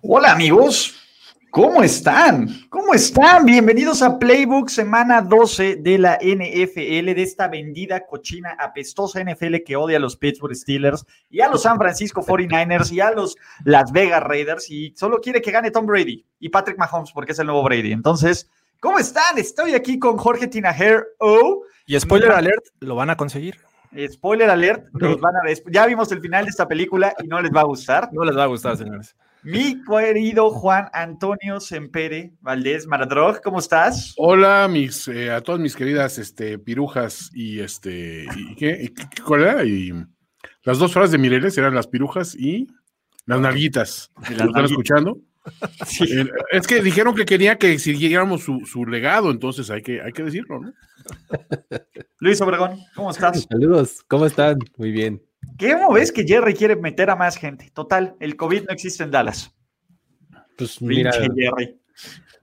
Hola amigos, ¿cómo están? ¿Cómo están? Bienvenidos a Playbook semana 12 de la NFL, de esta vendida, cochina, apestosa NFL que odia a los Pittsburgh Steelers y a los San Francisco 49ers y a los Las Vegas Raiders y solo quiere que gane Tom Brady y Patrick Mahomes porque es el nuevo Brady. Entonces, ¿cómo están? Estoy aquí con Jorge Tinajer. Oh, y spoiler alert, lo van a conseguir. Spoiler alert, los van a ya vimos el final de esta película y no les va a gustar. No les va a gustar, señores. Mi querido Juan Antonio Sempere Valdés Maradrog, ¿cómo estás? Hola, mis, eh, a todas mis queridas este, pirujas y este, ¿y qué, ¿cuál era? Y las dos frases de Mireles eran las pirujas y las nalguitas. ¿Lo están escuchando? Sí. Eh, es que dijeron que quería que siguiéramos su, su, legado, entonces hay que, hay que decirlo, ¿no? Luis Obregón, ¿cómo estás? Saludos, ¿cómo están? Muy bien. ¿Cómo ves que Jerry quiere meter a más gente? Total, el COVID no existe en Dallas. Pues mira, Jerry.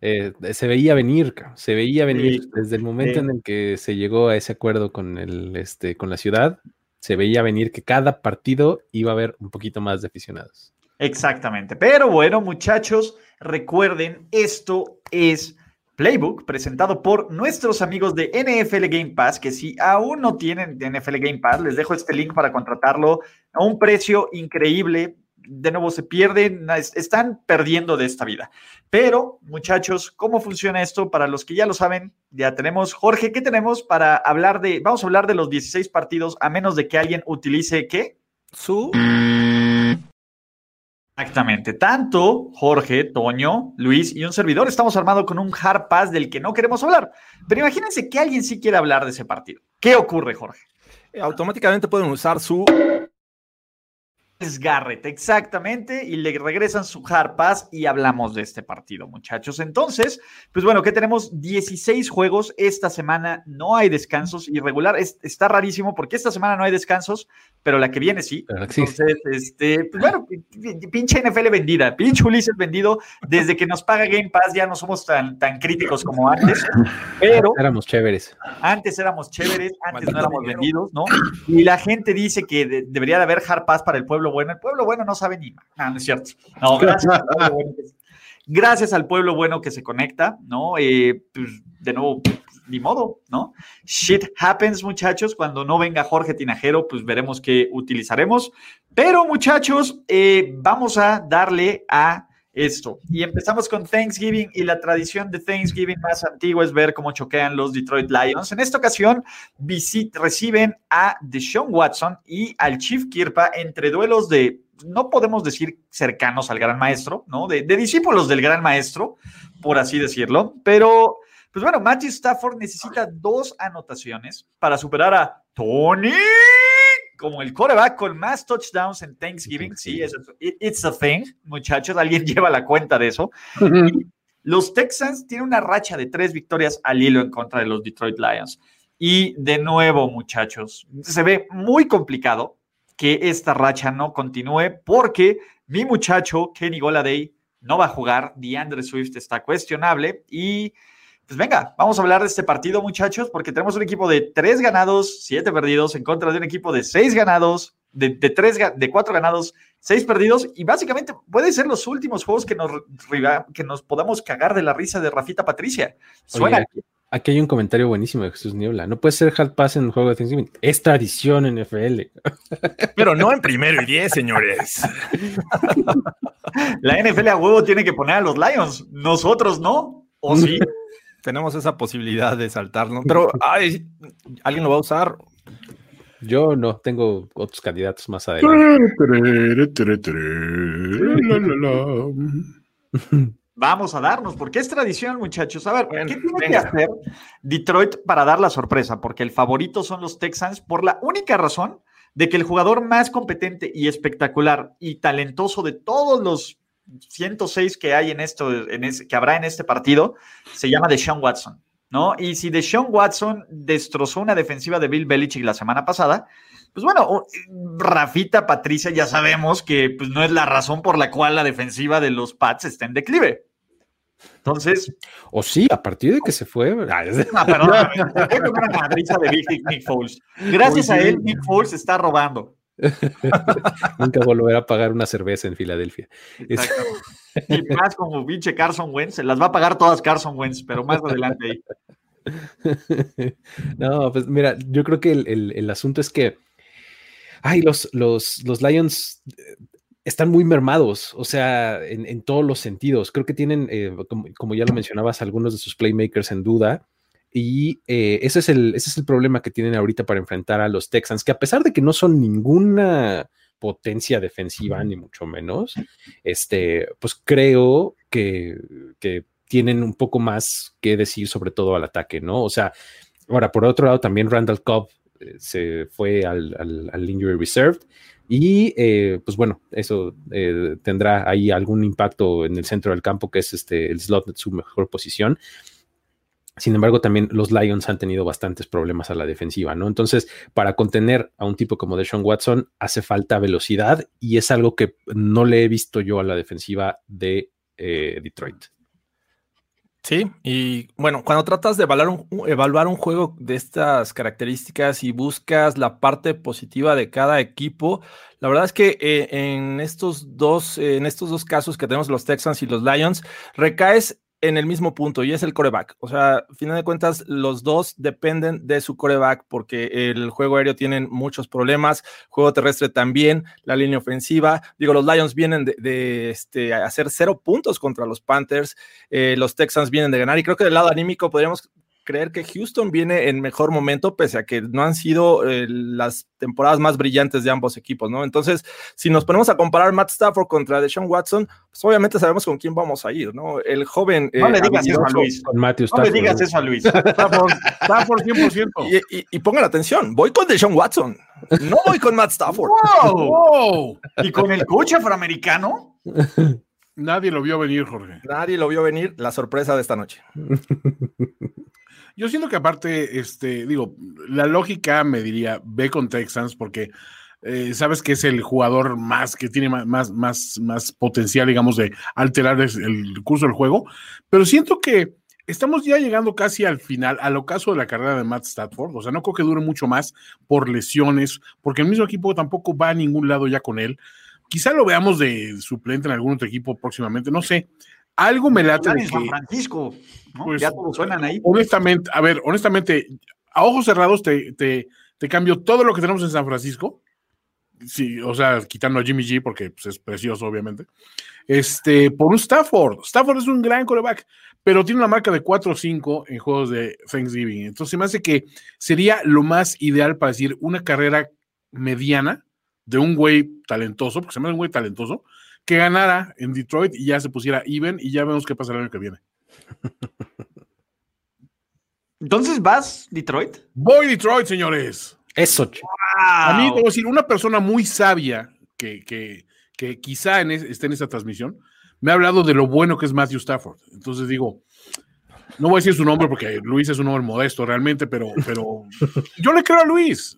Eh, se veía venir, se veía venir desde el momento en el que se llegó a ese acuerdo con el, este, con la ciudad, se veía venir que cada partido iba a haber un poquito más de aficionados. Exactamente. Pero bueno, muchachos, recuerden, esto es Playbook presentado por nuestros amigos de NFL Game Pass, que si aún no tienen NFL Game Pass, les dejo este link para contratarlo a un precio increíble. De nuevo, se pierden, están perdiendo de esta vida. Pero, muchachos, ¿cómo funciona esto? Para los que ya lo saben, ya tenemos, Jorge, ¿qué tenemos para hablar de, vamos a hablar de los 16 partidos, a menos de que alguien utilice, ¿qué? Su Exactamente. Tanto Jorge, Toño, Luis y un servidor estamos armados con un hard pass del que no queremos hablar. Pero imagínense que alguien sí quiere hablar de ese partido. ¿Qué ocurre, Jorge? Automáticamente pueden usar su Garrett, exactamente, y le regresan su hard pass y hablamos de este partido, muchachos. Entonces, pues bueno, que tenemos 16 juegos esta semana, no hay descansos irregular, está rarísimo porque esta semana no hay descansos, pero la que viene sí. Entonces, este, pues bueno, pinche NFL vendida, pinche Ulises vendido, desde que nos paga Game Pass ya no somos tan, tan críticos como antes, pero... Éramos chéveres. Antes éramos chéveres, antes no éramos vendidos, ¿no? Y la gente dice que debería de haber hard pass para el pueblo bueno. El pueblo bueno no sabe ni más. Ah, no es cierto. No, gracias, al pueblo bueno que se conecta, ¿no? Eh, pues, de nuevo, ni modo, ¿no? Shit happens, muchachos. Cuando no venga Jorge Tinajero, pues veremos qué utilizaremos. Pero, muchachos, eh, vamos a darle a esto. Y empezamos con Thanksgiving y la tradición de Thanksgiving más antigua es ver cómo choquean los Detroit Lions. En esta ocasión visit, reciben a Deshaun Watson y al Chief Kirpa entre duelos de, no podemos decir cercanos al gran maestro, ¿no? De, de discípulos del gran maestro, por así decirlo. Pero, pues bueno, Matthew Stafford necesita dos anotaciones para superar a Tony como el coreback con más touchdowns en Thanksgiving. Sí, es, it's a thing, muchachos. Alguien lleva la cuenta de eso. los Texans tienen una racha de tres victorias al hilo en contra de los Detroit Lions. Y de nuevo, muchachos, se ve muy complicado que esta racha no continúe porque mi muchacho Kenny Goladay no va a jugar. DeAndre Swift está cuestionable y pues venga, vamos a hablar de este partido, muchachos, porque tenemos un equipo de tres ganados, siete perdidos, en contra de un equipo de seis ganados, de, tres, de cuatro ganados, seis perdidos, y básicamente puede ser los últimos juegos que nos, que nos podamos cagar de la risa de Rafita Patricia. Suena. aquí, hay un comentario buenísimo de Jesús Niebla. No puede ser hard pass en un juego de Thanksgiving. Es tradición en NFL. Pero no en primero y diez, señores. La NFL a huevo tiene que poner a los Lions. Nosotros no. ¿O sí? tenemos esa posibilidad de saltarnos. Pero, ay, ¿alguien lo va a usar? Yo no, tengo otros candidatos más adelante. Vamos a darnos, porque es tradición, muchachos. A ver, ¿qué tiene que hacer Detroit para dar la sorpresa? Porque el favorito son los Texans por la única razón de que el jugador más competente y espectacular y talentoso de todos los 106 que hay en esto, en que habrá en este partido, se llama Deshaun Watson. ¿no? Y si Deshaun Watson destrozó una defensiva de Bill Belichick la semana pasada, pues bueno, Rafita Patricia ya sabemos que pues, no es la razón por la cual la defensiva de los Pats está en declive. Entonces. O sí, a partir de que se fue. Ah, perdón, una de Nick Foles. Gracias a él, Nick Foles está robando. Nunca volverá a pagar una cerveza en Filadelfia. Exacto. Y más como pinche Carson Wentz, las va a pagar todas Carson Wentz, pero más adelante ahí. No, pues mira, yo creo que el, asunto es que ay, los, los, los Lions eh, están muy mermados, o sea, en, todos los sentidos. Creo que tienen, eh, como, ya lo mencionabas, algunos de sus playmakers en duda. Y eh, ese, es el, ese es el problema que tienen ahorita para enfrentar a los Texans, que a pesar de que no son ninguna potencia defensiva, ni mucho menos, este, pues creo que, tienen un poco más que decir sobre todo al ataque, ¿no? O sea, ahora, por otro lado, también Randall Cobb eh, se fue al, al, Injury Reserved y eh, pues bueno, eso tendrá ahí algún impacto en el centro del campo, que es este, el slot de su mejor posición. Sin embargo, también los Lions han tenido bastantes problemas a la defensiva, ¿no? Entonces, para contener a un tipo como Deshaun Watson, hace falta velocidad y es algo que no le he visto yo a la defensiva de eh, Detroit. Sí, y bueno, cuando tratas de evaluar un, juego de estas características y buscas la parte positiva de cada equipo, la verdad es que eh, en, estos dos, en estos dos casos que tenemos los Texans y los Lions, recaes en el mismo punto y es el coreback. O sea, a final de cuentas, los dos dependen de su coreback porque el juego aéreo tienen muchos problemas, juego terrestre también, la línea ofensiva. Digo, los Lions vienen de, este, hacer cero puntos contra los Panthers, eh, los Texans vienen de ganar y creo que del lado anímico podríamos creer que Houston viene en mejor momento, pese a que no han sido eh, las temporadas más brillantes de ambos equipos, ¿no? Entonces, si nos ponemos a comparar Matt Stafford contra Deshaun Watson, pues obviamente sabemos con quién vamos a ir, ¿no? El joven. no le digas eso a Luis. Con Matthew no le digas eso a Luis. Stafford, Stafford 100%. Y, y, pongan atención, voy con Deshaun Watson, no voy con Matt Stafford. wow. ¿Y con el coach afroamericano? Nadie lo vio venir, Jorge. Nadie lo vio venir, la sorpresa de esta noche. Yo siento que aparte, este, digo, la lógica me diría, ve con Texans porque eh, sabes que es el jugador más, que tiene más, más, más, potencial, digamos, de alterar el curso del juego, pero siento que estamos ya llegando casi al final, al ocaso de la carrera de Matt Stafford, o sea, no creo que dure mucho más por lesiones, porque el mismo equipo tampoco va a ningún lado ya con él. Quizá lo veamos de suplente en algún otro equipo próximamente, no sé. Algo me late de San Francisco, pues, ya todos suenan ahí. Honestamente, a ver, honestamente, a ojos cerrados te, te, te, cambio todo lo que tenemos en San Francisco. Sí, o sea, quitando a Jimmy G porque pues, es precioso, obviamente. Este, por un Stafford. Stafford es un gran coreback, pero tiene una marca de 4-5 en juegos de Thanksgiving. Entonces, me hace que sería lo más ideal para decir una carrera mediana de un güey talentoso, porque se me hace un güey talentoso, que ganara en Detroit y ya se pusiera even y ya vemos qué pasa el año que viene. Entonces, ¿vas Detroit? Voy Detroit, señores. Eso. A mí, como decir, una persona muy sabia que, que, que quizá en esté en esta transmisión, me ha hablado de lo bueno que es Matthew Stafford. Entonces digo, no voy a decir su nombre porque Luis es un hombre modesto realmente, pero, pero yo le creo a Luis.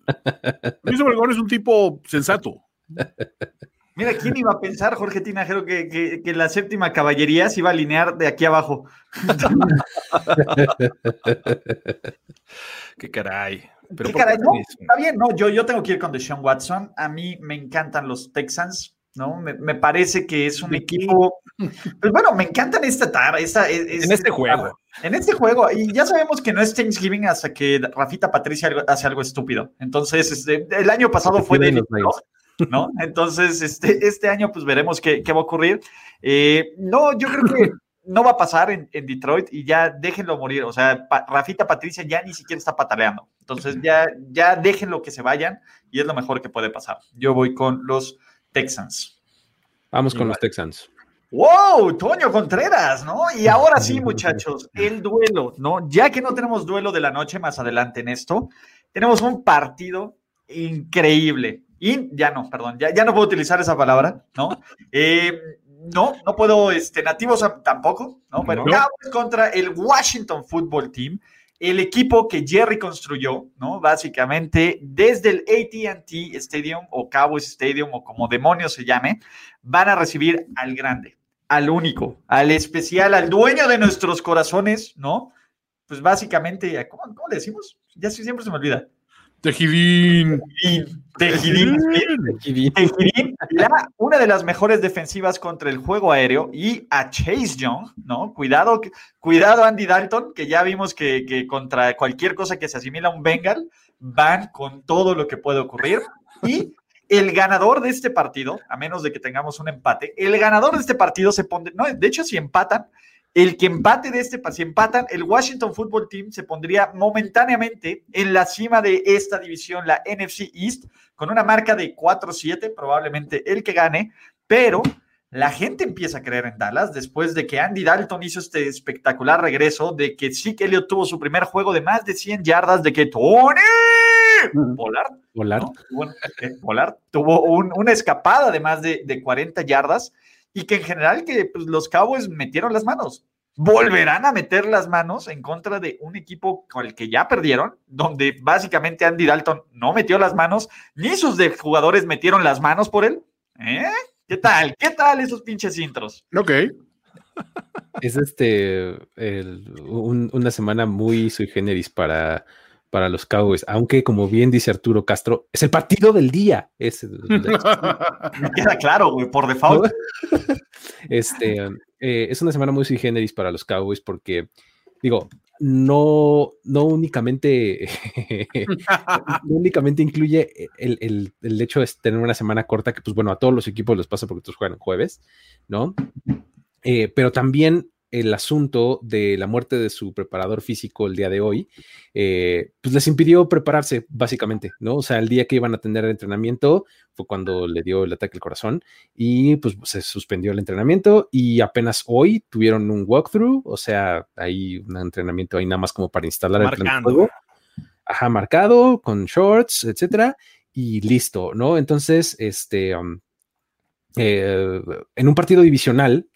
Luis Obregón es un tipo sensato. Mira, ¿quién iba a pensar, Jorge Tinajero, que, que, la séptima caballería se iba a alinear de aquí abajo? Qué caray. ¿Qué caray? No, está bien, no, yo, yo tengo que ir con Deshaun Watson. A mí me encantan los Texans, ¿no? Me, parece que es un equipo. Pues bueno, me encantan esta tarde. Esta, en este juego. En este juego. Y ya sabemos que no es Thanksgiving hasta que Rafita Patricia hace algo estúpido. Entonces, este, el año pasado fue de. ¿No? Entonces, este, este año pues veremos qué, va a ocurrir. Eh, no, yo creo que no va a pasar en, Detroit y ya déjenlo morir. O sea, Rafita Patricia ya ni siquiera está pataleando. Entonces ya, ya déjenlo que se vayan y es lo mejor que puede pasar. Yo voy con los Texans. Vamos con los Texans. ¡Wow! Toño Contreras, ¿no? Y ahora sí, muchachos, el duelo, ¿no? Ya que no tenemos duelo de la noche más adelante en esto, tenemos un partido increíble. Y ya no, perdón, ya, ya no puedo utilizar esa palabra, ¿no? Eh, no, no puedo, este, nativos tampoco, ¿no? Pero Cowboys contra el Washington Football Team, el equipo que Jerry construyó, ¿no? Básicamente, desde el ATT Stadium o Cowboys Stadium o como demonios se llame, van a recibir al grande, al único, al especial, al dueño de nuestros corazones, ¿no? Pues básicamente, ¿cómo, cómo le decimos? Ya siempre se me olvida. Tejidín. Tejidín. Tejidín. una de las mejores defensivas contra el juego aéreo y a Chase Young, ¿no? Cuidado, cuidado Andy Dalton, que ya vimos que, que contra cualquier cosa que se asimila a un Bengal, van con todo lo que puede ocurrir. Y el ganador de este partido, a menos de que tengamos un empate, el ganador de este partido se pone, no, de hecho, si empatan, el que empate de este, si empatan, el Washington Football Team se pondría momentáneamente en la cima de esta división, la NFC East, con una marca de 4-7, probablemente el que gane, pero la gente empieza a creer en Dallas después de que Andy Dalton hizo este espectacular regreso, de que sí que Elliot tuvo su primer juego de más de 100 yardas, de que Tony Volar, Volar tuvo una escapada de más de, de 40 yardas y que en general que pues, los Cowboys metieron las manos. Volverán a meter las manos en contra de un equipo con el que ya perdieron, donde básicamente Andy Dalton no metió las manos, ni sus jugadores metieron las manos por él. ¿Eh? ¿Qué tal? ¿Qué tal esos pinches intros? Ok. Es este una semana muy sui generis para para los Cowboys, aunque como bien dice Arturo Castro, es el partido del día. Es, queda claro, güey, por default. este, eh, es una semana muy sui generis para los Cowboys porque, digo, no, no únicamente, únicamente incluye el, el, hecho de tener una semana corta, que pues bueno, a todos los equipos les pasa porque todos juegan jueves, ¿no? Eh, pero también el asunto de la muerte de su preparador físico el día de hoy, eh, pues les impidió prepararse, básicamente, ¿no? O sea, el día que iban a tener el entrenamiento fue cuando le dio el ataque al corazón y pues se suspendió el entrenamiento y apenas hoy tuvieron un walkthrough, o sea, hay un entrenamiento ahí nada más como para instalar el juego. Ajá, marcado, con shorts, etcétera, y listo, ¿no? Entonces, este, um, eh, en un partido divisional,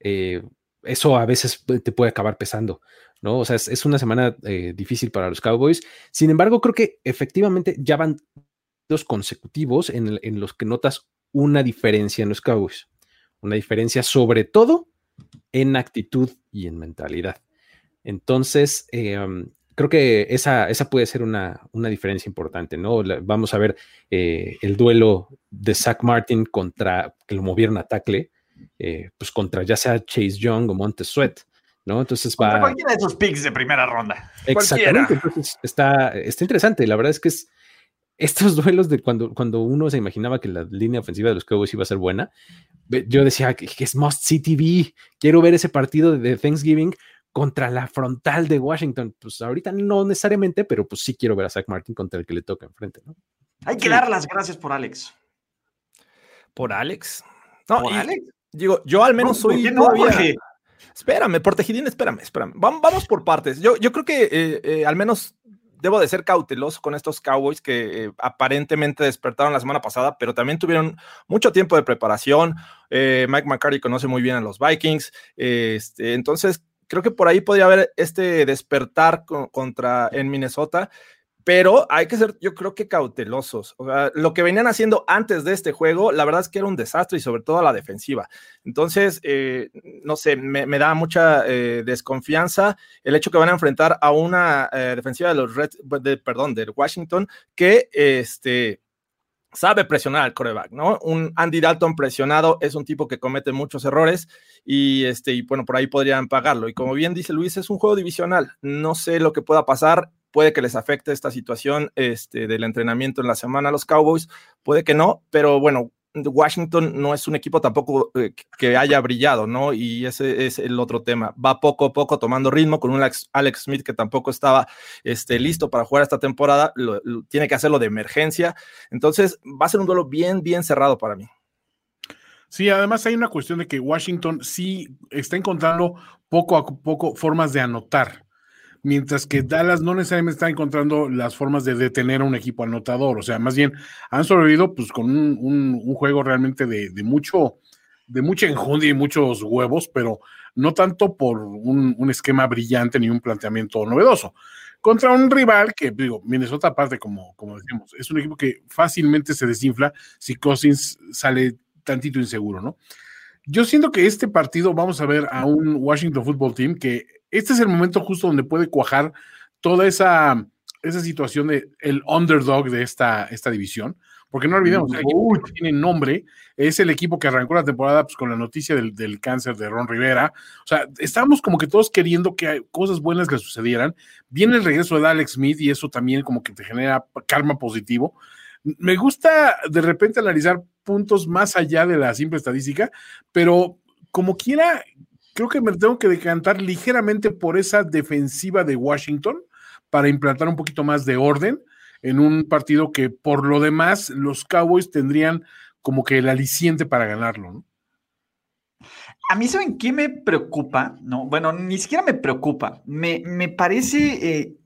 eh, eso a veces te puede acabar pesando, ¿no? O sea, es, una semana eh, difícil para los Cowboys. Sin embargo, creo que efectivamente ya van dos consecutivos en, los que notas una diferencia en los Cowboys. Una diferencia sobre todo en actitud y en mentalidad. Entonces, eh, um, creo que esa, esa puede ser una, diferencia importante, ¿no? vamos a ver eh, el duelo de Zach Martin contra que lo movieron a tackle eh, pues contra ya sea Chase Young o Montes Sweat, ¿no? Entonces va. cualquiera de esos picks de primera ronda. Exactamente. Entonces está, está interesante. La verdad es que es estos duelos de cuando, cuando uno se imaginaba que la línea ofensiva de los Cowboys iba a ser buena, yo decía que, es Must See TV. Quiero ver ese partido de Thanksgiving contra la frontal de Washington. Pues ahorita no necesariamente, pero pues sí quiero ver a Zach Martin contra el que le toca enfrente, ¿no? Hay que dar las gracias por Alex. ¿Por Alex? No, ¿Por Alex? Digo, yo al menos soy no, todavía... Espérame, por Tejidín, espérame, espérame. Vamos, por partes. Yo, yo creo que eh, eh, al menos debo de ser cauteloso con estos Cowboys que eh, aparentemente despertaron la semana pasada, pero también tuvieron mucho tiempo de preparación. Mike McCarthy conoce muy bien a los Vikings. Este, entonces, creo que por ahí podría haber este despertar contra en Minnesota pero hay que ser, yo creo que cautelosos. lo que venían haciendo antes de este juego, la verdad es que era un desastre y sobre todo a la defensiva. Entonces, eh, no sé, me, da mucha eh, desconfianza el hecho que van a enfrentar a una eh, defensiva de los Red, perdón, de Washington que este, sabe presionar al coreback, ¿no? Un Andy Dalton presionado es un tipo que comete muchos errores y, este, y bueno, por ahí podrían pagarlo. Y como bien dice Luis, es un juego divisional. No sé lo que pueda pasar puede que les afecte esta situación este, del entrenamiento en la semana a los Cowboys, puede que no, pero bueno, Washington no es un equipo tampoco eh, que haya brillado, ¿no? Y ese es el otro tema. Va poco a poco tomando ritmo con un Alex, Smith que tampoco estaba este, listo para jugar esta temporada, tiene que hacerlo de emergencia. Entonces va a ser un duelo bien, bien cerrado para mí. Sí, además hay una cuestión de que Washington sí está encontrando poco a poco formas de anotar mientras que Dallas no necesariamente está encontrando las formas de detener a un equipo anotador. O sea, más bien han sobrevivido pues con un, juego realmente de, mucho, de mucha enjundia y muchos huevos, pero no tanto por un, esquema brillante ni un planteamiento novedoso. Contra un rival que, digo, Minnesota aparte, como, como decimos, es un equipo que fácilmente se desinfla si Cousins sale tantito inseguro, ¿no? Yo siento que este partido vamos a ver a un Washington Football Team que este es el momento justo donde puede cuajar toda esa, esa situación de el underdog de esta, esta división. Porque no olvidemos, el equipo que tiene nombre es el equipo que arrancó la temporada pues, con la noticia del, del, cáncer de Ron Rivera. O sea, estábamos como que todos queriendo que cosas buenas le sucedieran. Viene el regreso de Alex Smith y eso también como que te genera karma positivo. Me gusta de repente analizar puntos más allá de la simple estadística, pero como quiera, creo que me tengo que decantar ligeramente por esa defensiva de Washington para implantar un poquito más de orden en un partido que por lo demás los Cowboys tendrían como que el aliciente para ganarlo. A mí, ¿saben qué me preocupa? No, bueno, ni siquiera me preocupa. Me, me parece, eh,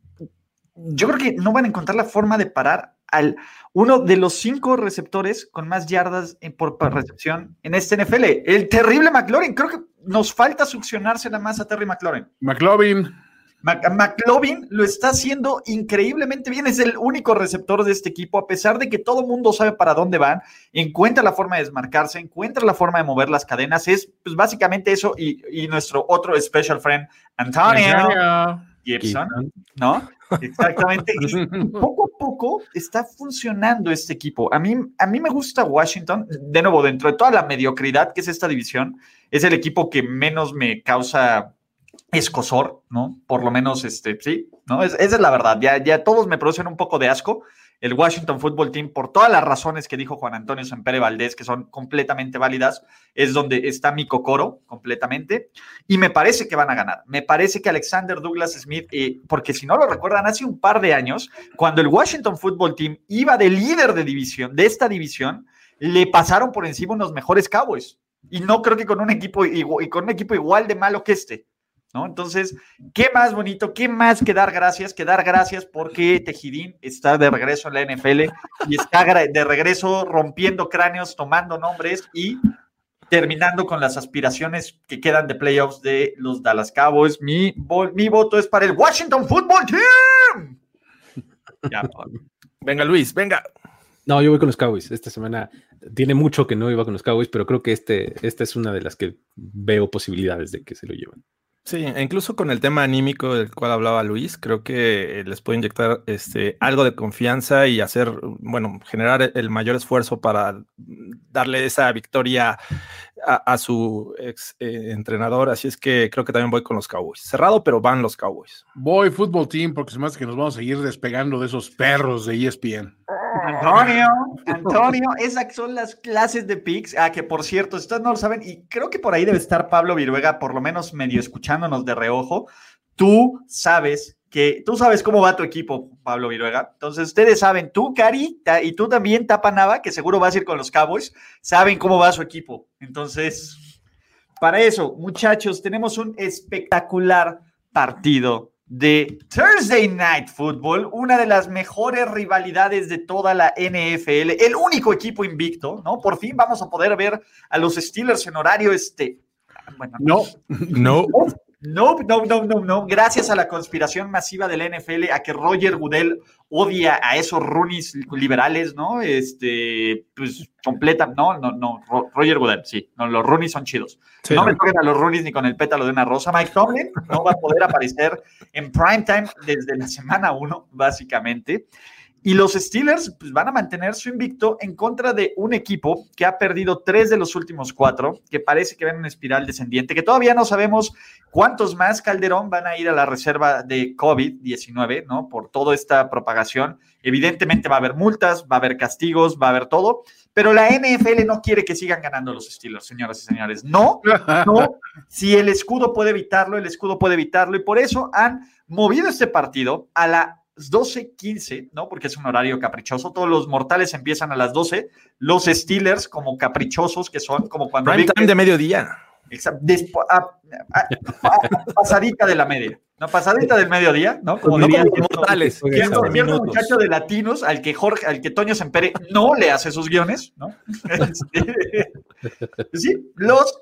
yo creo que no van a encontrar la forma de parar al uno de los cinco receptores con más yardas por, recepción en este NFL. El terrible McLaurin. Creo que nos falta succionársela más a Terry McLaurin. McLaurin. McLovin lo está haciendo increíblemente bien. Es el único receptor de este equipo, a pesar de que todo el mundo sabe para dónde van. Encuentra la forma de desmarcarse, encuentra la forma de mover las cadenas. Es pues, básicamente eso. Y, nuestro otro special friend, Antonio. Gibson, ¿no? Exactamente. Y poco a poco está funcionando este equipo. A mí, a mí me gusta Washington. De nuevo, dentro de toda la mediocridad que es esta división, es el equipo que menos me causa escosor, ¿no? Por lo menos, este, sí, ¿no? esa es la verdad. Ya, ya todos me producen un poco de asco el Washington Football Team, por todas las razones que dijo Juan Antonio Sempere Valdés, que son completamente válidas, es donde está mi cocoro completamente. Y me parece que van a ganar. Me parece que Alexander Douglas Smith, eh, porque si no lo recuerdan, hace un par de años, cuando el Washington Football Team iba de líder de división, de esta división, le pasaron por encima unos mejores Cowboys. Y no creo que con un equipo, y con un equipo igual de malo que este. Entonces, ¿qué más bonito? ¿Qué más que dar gracias? Que dar gracias porque Tejidín está de regreso en la NFL y está de regreso rompiendo cráneos, tomando nombres y terminando con las aspiraciones que quedan de playoffs de los Dallas Cowboys. Mi, mi voto es para el Washington Football Team. venga, Luis, venga. No, yo voy con los Cowboys. Esta semana tiene mucho que no iba con los Cowboys, pero creo que este, esta es una de las que veo posibilidades de que se lo lleven. Sí, e incluso con el tema anímico del cual hablaba Luis, creo que les puede inyectar este, algo de confianza y hacer, bueno, generar el mayor esfuerzo para darle esa victoria a, su ex eh, entrenador. Así es que creo que también voy con los Cowboys. Cerrado, pero van los Cowboys. Voy fútbol team porque se me hace que nos vamos a seguir despegando de esos perros de ESPN. Antonio, Antonio, esas son las clases de picks. Ah, que por cierto, ustedes no lo saben, y creo que por ahí debe estar Pablo Viruega, por lo menos medio escuchándonos de reojo. Tú sabes que tú sabes cómo va tu equipo, Pablo Viruega. Entonces, ustedes saben, tú, Cari, y tú también, Tapanava, que seguro vas a ir con los Cowboys, saben cómo va su equipo. Entonces, para eso, muchachos, tenemos un espectacular partido de Thursday Night Football, una de las mejores rivalidades de toda la NFL, el único equipo invicto, ¿no? Por fin vamos a poder ver a los Steelers en horario este. Bueno, no, no. No, no, no, no, no. Gracias a la conspiración masiva del NFL, a que Roger Goodell odia a esos runis liberales, ¿no? Este, pues completa, no, no, no. Roger Goodell, sí. No, los runis son chidos. no, me toquen a los runis ni con el pétalo de una rosa. Mike Tomlin no va a poder aparecer en primetime desde la semana uno, básicamente. Y los Steelers pues, van a mantener su invicto en contra de un equipo que ha perdido tres de los últimos cuatro, que parece que va en una espiral descendiente, que todavía no sabemos cuántos más Calderón van a ir a la reserva de COVID-19, ¿no? Por toda esta propagación. Evidentemente va a haber multas, va a haber castigos, va a haber todo, pero la NFL no quiere que sigan ganando los Steelers, señoras y señores. No, no. Si el escudo puede evitarlo, el escudo puede evitarlo, y por eso han movido este partido a la 12:15, ¿no? Porque es un horario caprichoso. Todos los mortales empiezan a las 12. Los Steelers, como caprichosos que son, como cuando. Prime time de mediodía. Exacto. pasadita de la media. No, pasadita del mediodía, ¿no? Como no como mortales. Cierto, muchacho de latinos al que Jorge, al que Toño Sempere no le hace sus guiones, ¿no? Este, sí, los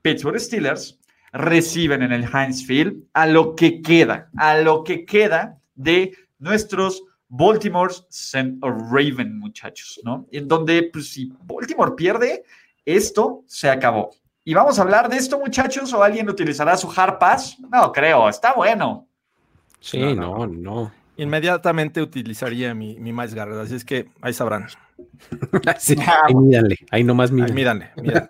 Pittsburgh Steelers reciben en el Heinz Field a lo que queda, a lo que queda de nuestros Baltimore Raven, muchachos, ¿no? En donde, pues, si Baltimore pierde, esto se acabó. Y vamos a hablar de esto, muchachos, o alguien utilizará su hard pass. No, creo, está bueno. Sí, no, no. Inmediatamente utilizaría mi, mi Miles Garrett, así es que ahí sabrán. sí, ahí mídanle, ahí nomás mídanle. mídanle, mídanle.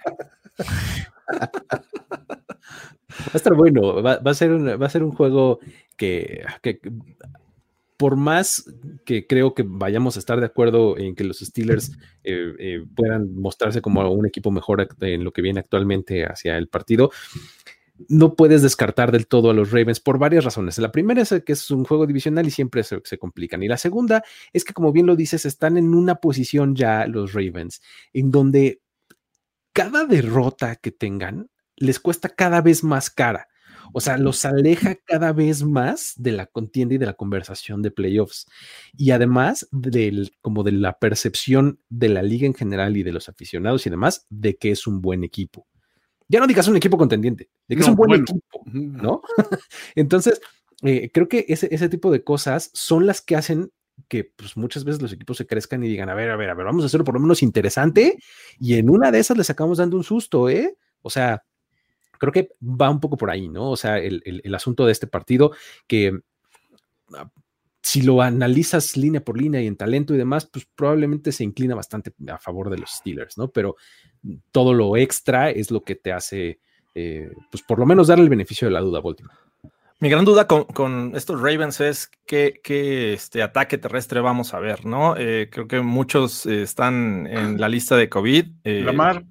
Va a estar bueno, va, a, ser un, va a ser un juego que, por más que creo que vayamos a estar de acuerdo en que los Steelers eh, eh, puedan mostrarse como un equipo mejor en lo que viene actualmente hacia el partido, no puedes descartar del todo a los Ravens por varias razones. La primera es que es un juego divisional y siempre se, se, complican. Y la segunda es que, como bien lo dices, están en una posición ya los Ravens en donde cada derrota que tengan les cuesta cada vez más cara. O sea, los aleja cada vez más de la contienda y de la conversación de playoffs. Y además del, como de la percepción de la liga en general y de los aficionados y demás, de que es un buen equipo. Ya no digas un equipo contendiente, de que es un buen equipo, ¿no? Entonces, eh, creo que ese, ese tipo de cosas son las que hacen que pues, muchas veces los equipos se crezcan y digan, a ver, a ver, a ver, vamos a hacerlo por lo menos interesante y en una de esas les acabamos dando un susto, ¿eh? O sea, creo que va un poco por ahí, ¿no? O sea, el, asunto de este partido que ah, si lo analizas línea por línea y en talento y demás, pues probablemente se inclina bastante a favor de los Steelers, ¿no? Pero todo lo extra es lo que te hace, eh, pues por lo menos darle el beneficio de la duda a. Mi gran duda con, estos Ravens es qué, este ataque terrestre vamos a ver, ¿no? Eh, creo que muchos eh, están en la lista de COVID. Eh, Lamar.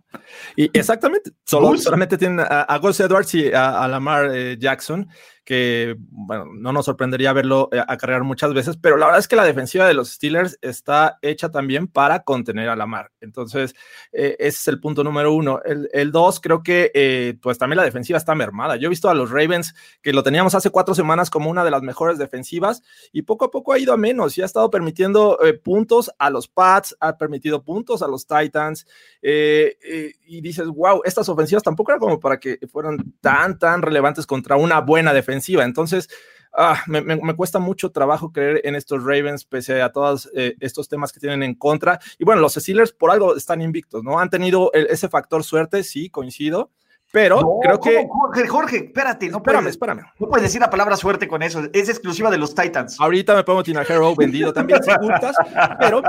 Y exactamente, solo, solamente tienen a, a Gus Edwards y a, Lamar Jackson que, bueno, no nos sorprendería verlo eh, acarrear muchas veces, pero la verdad es que la defensiva de los Steelers está hecha también para contener a la mar. Entonces, eh, ese es el punto número uno. El, dos, creo que, eh, pues también la defensiva está mermada. Yo he visto a los Ravens que lo teníamos hace cuatro semanas como una de las mejores defensivas y poco a poco ha ido a menos y ha estado permitiendo puntos a los Pats, ha permitido puntos a los Titans y dices, wow, estas ofensivas tampoco eran como para que fueran tan, tan relevantes contra una buena defensiva entonces, ah, me, cuesta mucho trabajo creer en estos Ravens pese a todos eh, estos temas que tienen en contra. Y bueno, los Steelers por algo están invictos, ¿no? Han tenido ese factor suerte, sí, coincido. Pero creo que. Jorge, Jorge, espérate, no espérame, espérame. No puedes decir la palabra suerte con eso. Es exclusiva de los Titans. Ahorita me pongo Tina Hero vendido también, si gustas, pero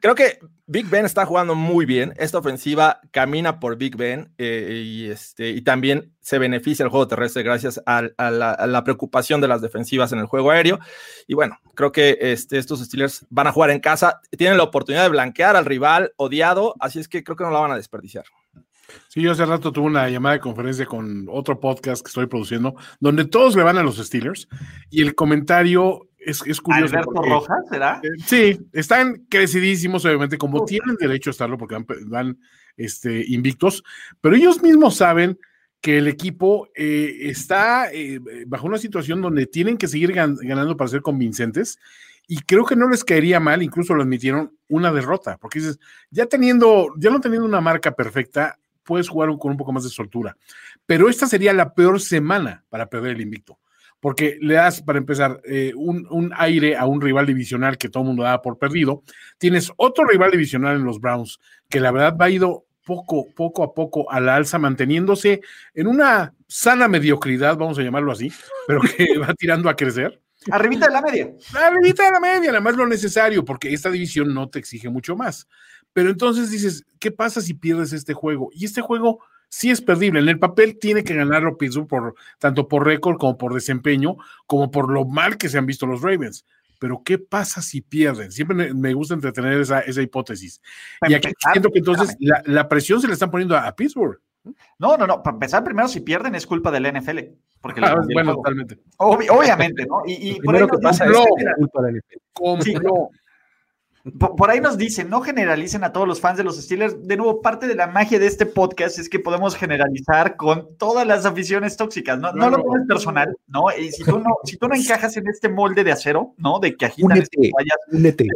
Creo que Big Ben está jugando muy bien. Esta ofensiva camina por Big Ben eh, y, este, y también se beneficia el juego terrestre gracias a, la, preocupación de las defensivas en el juego aéreo. Y bueno, creo que este, estos Steelers van a jugar en casa, tienen la oportunidad de blanquear al rival odiado, así es que creo que no la van a desperdiciar. Sí, yo hace rato tuve una llamada de conferencia con otro podcast que estoy produciendo, donde todos le van a los Steelers y el comentario es, curioso. ¿Alberto Rojas será? Eh, sí, están crecidísimos, obviamente, como tienen derecho a estarlo porque van, este, invictos, pero ellos mismos saben que el equipo eh, está eh, bajo una situación donde tienen que seguir ganando para ser convincentes y creo que no les caería mal, incluso lo admitieron, una derrota, porque dices, ya teniendo, ya no teniendo una marca perfecta, puedes jugar con un poco más de soltura, pero esta sería la peor semana para perder el invicto porque le das, para empezar, eh, un, aire a un rival divisional que todo el mundo da por perdido. Tienes otro rival divisional en los Browns, que la verdad va ido poco, poco a poco a la alza, manteniéndose en una sana mediocridad, vamos a llamarlo así, pero que va tirando a crecer. Arribita de la media. Arribita de la media, nada más lo necesario, porque esta división no te exige mucho más. Pero entonces dices, ¿qué pasa si pierdes este juego? Y este juego sí es perdible. En el papel tiene que ganarlo Pittsburgh por, tanto por récord como por desempeño, como por lo mal que se han visto los Ravens. Pero ¿qué pasa si pierden? Siempre me gusta entretener esa, esa hipótesis. Y aquí siento que entonces la, presión se le están poniendo a, Pittsburgh. No, no, no. Para empezar, primero, si pierden es culpa del NFL. Porque ah, bueno, totalmente. obviamente, ¿no? Y, por que pasa es, culpa del NFL. Por, ahí nos dicen, no generalicen a todos los fans de los Steelers. De nuevo, parte de la magia de este podcast es que podemos generalizar con todas las aficiones tóxicas. No, no, lo pones personal, ¿no? Y si tú no, si tú no encajas en este molde de acero, ¿no? De que agitan únete, únete.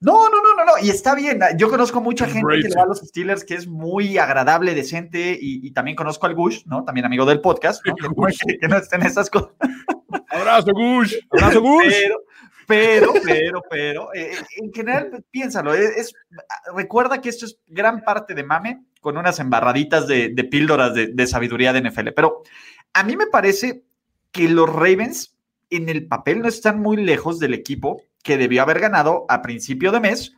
No, no, no, no, no. Y está bien. Yo conozco mucha gente que le va a los Steelers que es muy agradable, decente, y, también conozco al Gush, ¿no? También amigo del podcast, ¿no? Que, no estén esas cosas. Abrazo, Gush. Abrazo, Gush. Pero, pero, pero, pero, eh, eh, en general, piénsalo, es, recuerda que esto es gran parte de mame con unas embarraditas de, píldoras de, de, sabiduría de NFL, pero a mí me parece que los Ravens en el papel no están muy lejos del equipo que debió haber ganado a principio de mes,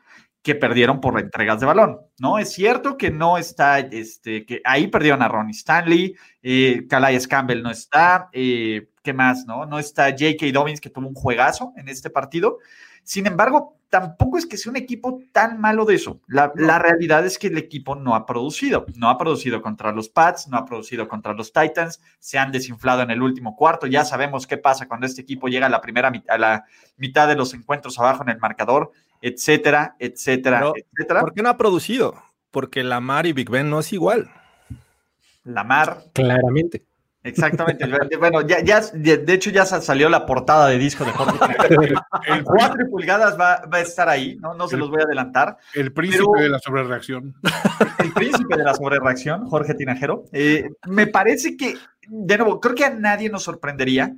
que perdieron por entregas de balón, ¿no? Es cierto que no está, este, que ahí perdieron a Ronnie Stanley, eh, Calais Campbell no está, eh, ¿qué más, no? No está J.K. Dobbins, que tuvo un juegazo en este partido. Sin embargo, tampoco es que sea un equipo tan malo de eso. La, la, realidad es que el equipo no ha producido. No ha producido contra los Pats, no ha producido contra los Titans, se han desinflado en el último cuarto. Ya sabemos qué pasa cuando este equipo llega a la primera a la mitad de los encuentros abajo en el marcador etcétera, etcétera, etcétera. ¿Por qué no ha producido? Porque Lamar y Big Ben no es igual. Lamar. Claramente. Exactamente. bueno, ya, ya, de hecho ya salió la portada de disco de Jorge. El 4 pulgadas va, va, a estar ahí, no, no se los voy a adelantar. El príncipe de la sobrereacción. El príncipe de la sobrereacción, Jorge Tinajero. Eh, me parece que, de nuevo, creo que a nadie nos sorprendería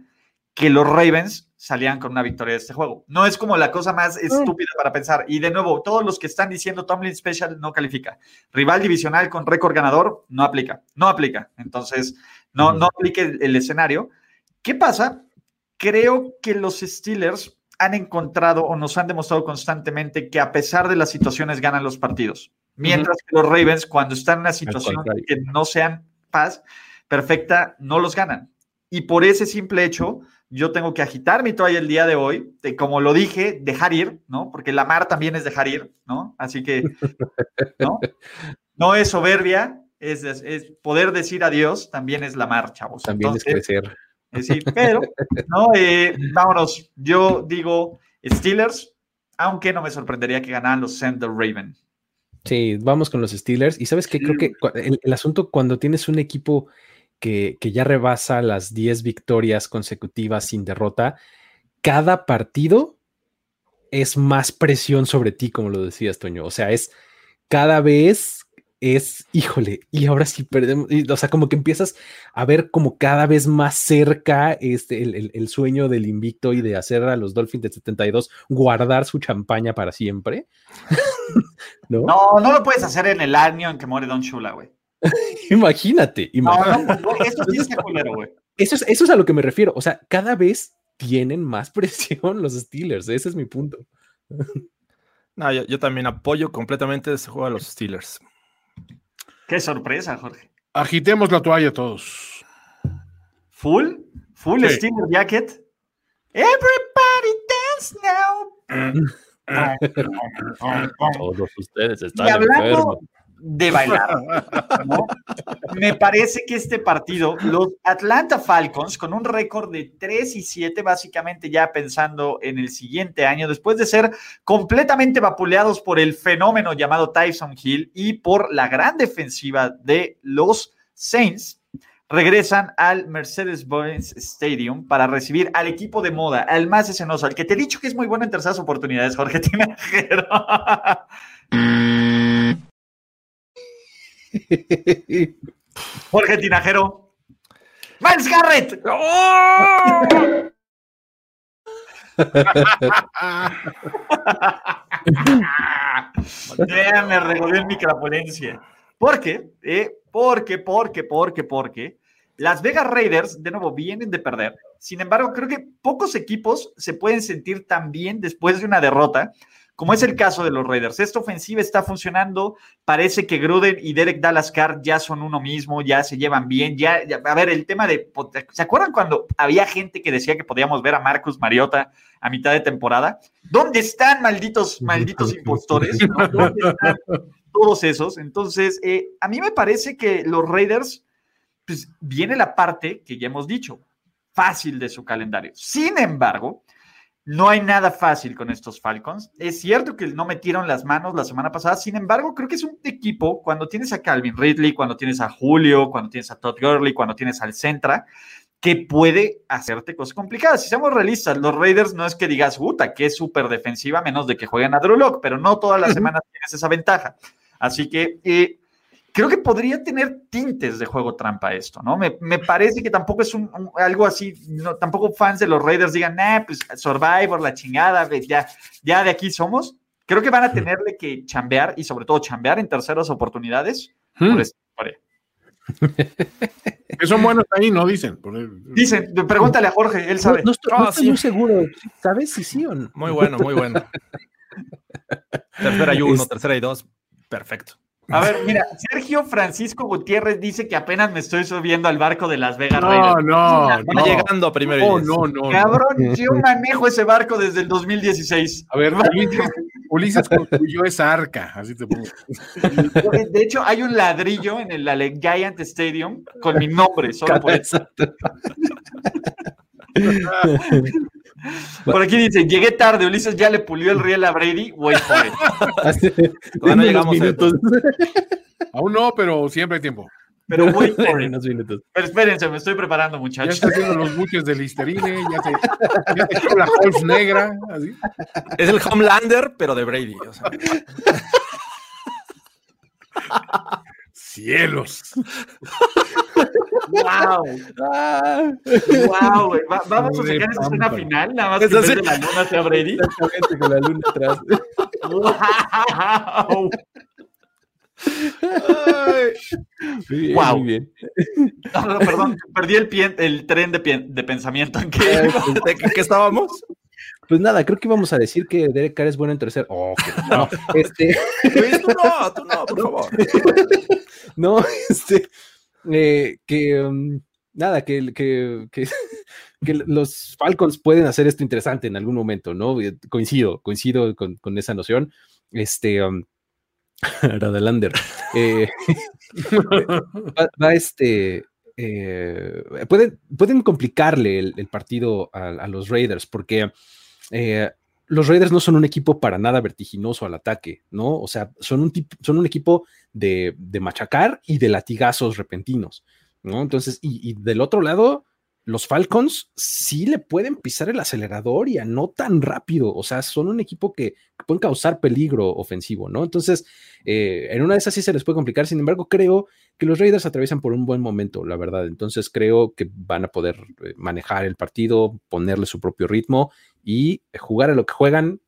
que los Ravens salían con una victoria de este juego. No es como la cosa más mm. estúpida para pensar. Y de nuevo, todos los que están diciendo Tomlin Special no califica. Rival divisional con récord ganador no aplica. No aplica. Entonces, no, no aplique el, escenario. ¿Qué pasa? Creo que los Steelers han encontrado o nos han demostrado constantemente que a pesar de las situaciones ganan los partidos. Mientras que los Ravens, cuando están en una situación que no sean paz perfecta, no los ganan. Y por ese simple hecho, yo tengo que agitar mi toalla el día de hoy, de, como lo dije, dejar ir, ¿no? Porque la mar también es dejar ir, ¿no? Así que, ¿no? No es soberbia, es, es poder decir adiós, también es la mar, chavos. También es crecer. sí, pero, ¿no? Eh, vámonos, yo digo Steelers, aunque no me sorprendería que ganaran los Sender Raven. Sí, vamos con los Steelers. Y sabes que creo que el asunto cuando tienes un equipo que, ya rebasa las 10 victorias consecutivas sin derrota, cada partido es más presión sobre ti, como lo decías, Toño. O sea, es cada vez es, híjole, y ahora sí perdemos, o sea, como que empiezas a ver como cada vez más cerca este, el, sueño del invicto y de hacer a los Dolphins de 72 guardar su champaña para siempre. ¿No? no, no lo puedes hacer en el año en que muere Don Shula, güey. imagínate, pues, eso, es, eso es a lo que me refiero. O sea, cada vez tienen más presión los Steelers. Ese es mi punto. No, yo, también apoyo completamente ese juego a los Steelers. Qué sorpresa, Jorge. Agitemos la toalla todos. ¿Full? ¿Full Steelers jacket? Everybody dance now. Todos ustedes están enfermos de bailar. Me parece que este partido, los Atlanta Falcons, con un récord de 3 y 7, básicamente ya pensando en el siguiente año, después de ser completamente vapuleados por el fenómeno llamado Tyson Hill y por la gran defensiva de los Saints, regresan al Mercedes-Benz Stadium para recibir al equipo de moda, al más escenoso, al que te he dicho que es muy bueno en terceras oportunidades, Jorge Tinajero. Jorge Tinajero. ¡Miles Garrett! ¡Oh! ya me revolvió en microponencia. ¿Por qué? Eh, porque, porque, porque, porque Las Vegas Raiders, de nuevo, vienen de perder. Sin embargo, creo que pocos equipos se pueden sentir tan bien después de una derrota como es el caso de los Raiders. Esta ofensiva está funcionando, parece que Gruden y Derek Dallas Carr ya son uno mismo, ya se llevan bien, ya, a ver, el tema de, ¿se acuerdan cuando había gente que decía que podíamos ver a Marcus Mariota a mitad de temporada? ¿Dónde están malditos, malditos impostores? ¿Dónde están todos esos? Entonces, eh, a mí me parece que los Raiders, pues viene la parte que ya hemos dicho, fácil de su calendario. Sin embargo, no hay nada fácil con estos Falcons. Es cierto que no metieron las manos la semana pasada, sin embargo, creo que es un equipo, cuando tienes a Calvin Ridley, cuando tienes a Julio, cuando tienes a Todd Gurley, cuando tienes al Centra, que puede hacerte cosas complicadas. Si seamos realistas, los Raiders no es que digas, puta, que es súper defensiva, menos de que jueguen a Drew Lock, pero no todas las semanas tienes esa ventaja. Así que eh, creo que podría tener tintes de juego trampa esto, ¿no? Me, parece que tampoco es un, algo así, no, tampoco fans de los Raiders digan, nah, pues Survivor, la chingada, ya, ya de aquí somos. Creo que van a tenerle que chambear y sobre todo chambear en terceras oportunidades por hmm. esta historia. Que son buenos ahí, ¿no? Dicen. Dicen, pregúntale a Jorge, él sabe. No, estoy, muy seguro, ¿sabes si sí o no? Muy bueno, muy bueno. tercera y uno, tercera y dos, perfecto. A ver, mira, Sergio Francisco Gutiérrez dice que apenas me estoy subiendo al barco de Las Vegas no, No, no, llegando primero. No, no, no. Cabrón, yo manejo ese barco desde el 2016. A ver, Ulises, construyó esa arca, así te pongo. De hecho, hay un ladrillo en el Giant Stadium con mi nombre, solo por eso. Por aquí dice, llegué tarde, Ulises ya le pulió el riel a Brady, wait for it. no llegamos minutos. Aún no, pero siempre hay tiempo. Pero wait for it. Pero espérense, me estoy preparando, muchachos. Ya está haciendo los buches del Listerine, ya te la Wolf negra. Así. Es el Homelander, pero de Brady. O sea. Cielos. ¡Wow! ¡Wow! vamos a sacar esa escena final, nada más que de la luna hacia Brady. Exactamente, con la luna atrás. ¡Wow! Muy wow. Muy bien. No, no, perdón, perdí el, pie, el tren de, pie, de pensamiento. ¿En qué, ¿De qué estábamos? Pues nada, creo que íbamos a decir que Derek Carr es bueno en tercer. Oh, no, este. tú no, tú no, por favor. no, este. Eh, que um, nada, que, que, que, los Falcons pueden hacer esto interesante en algún momento, ¿no? Eh, coincido, coincido con, con esa noción. Este. Um, Radelander. Eh, va, este. Eh, pueden, pueden complicarle el, partido a, los Raiders porque eh, los Raiders no son un equipo para nada vertiginoso al ataque, ¿no? O sea, son un, son un equipo de, machacar y de latigazos repentinos, ¿no? Entonces, y, del otro lado, los Falcons sí le pueden pisar el acelerador y a no tan rápido, o sea, son un equipo que, pueden causar peligro ofensivo, ¿no? Entonces, eh, en una de esas sí se les puede complicar, sin embargo, creo que los Raiders atraviesan por un buen momento, la verdad, entonces creo que van a poder eh, manejar el partido, ponerle su propio ritmo y jugar a lo que juegan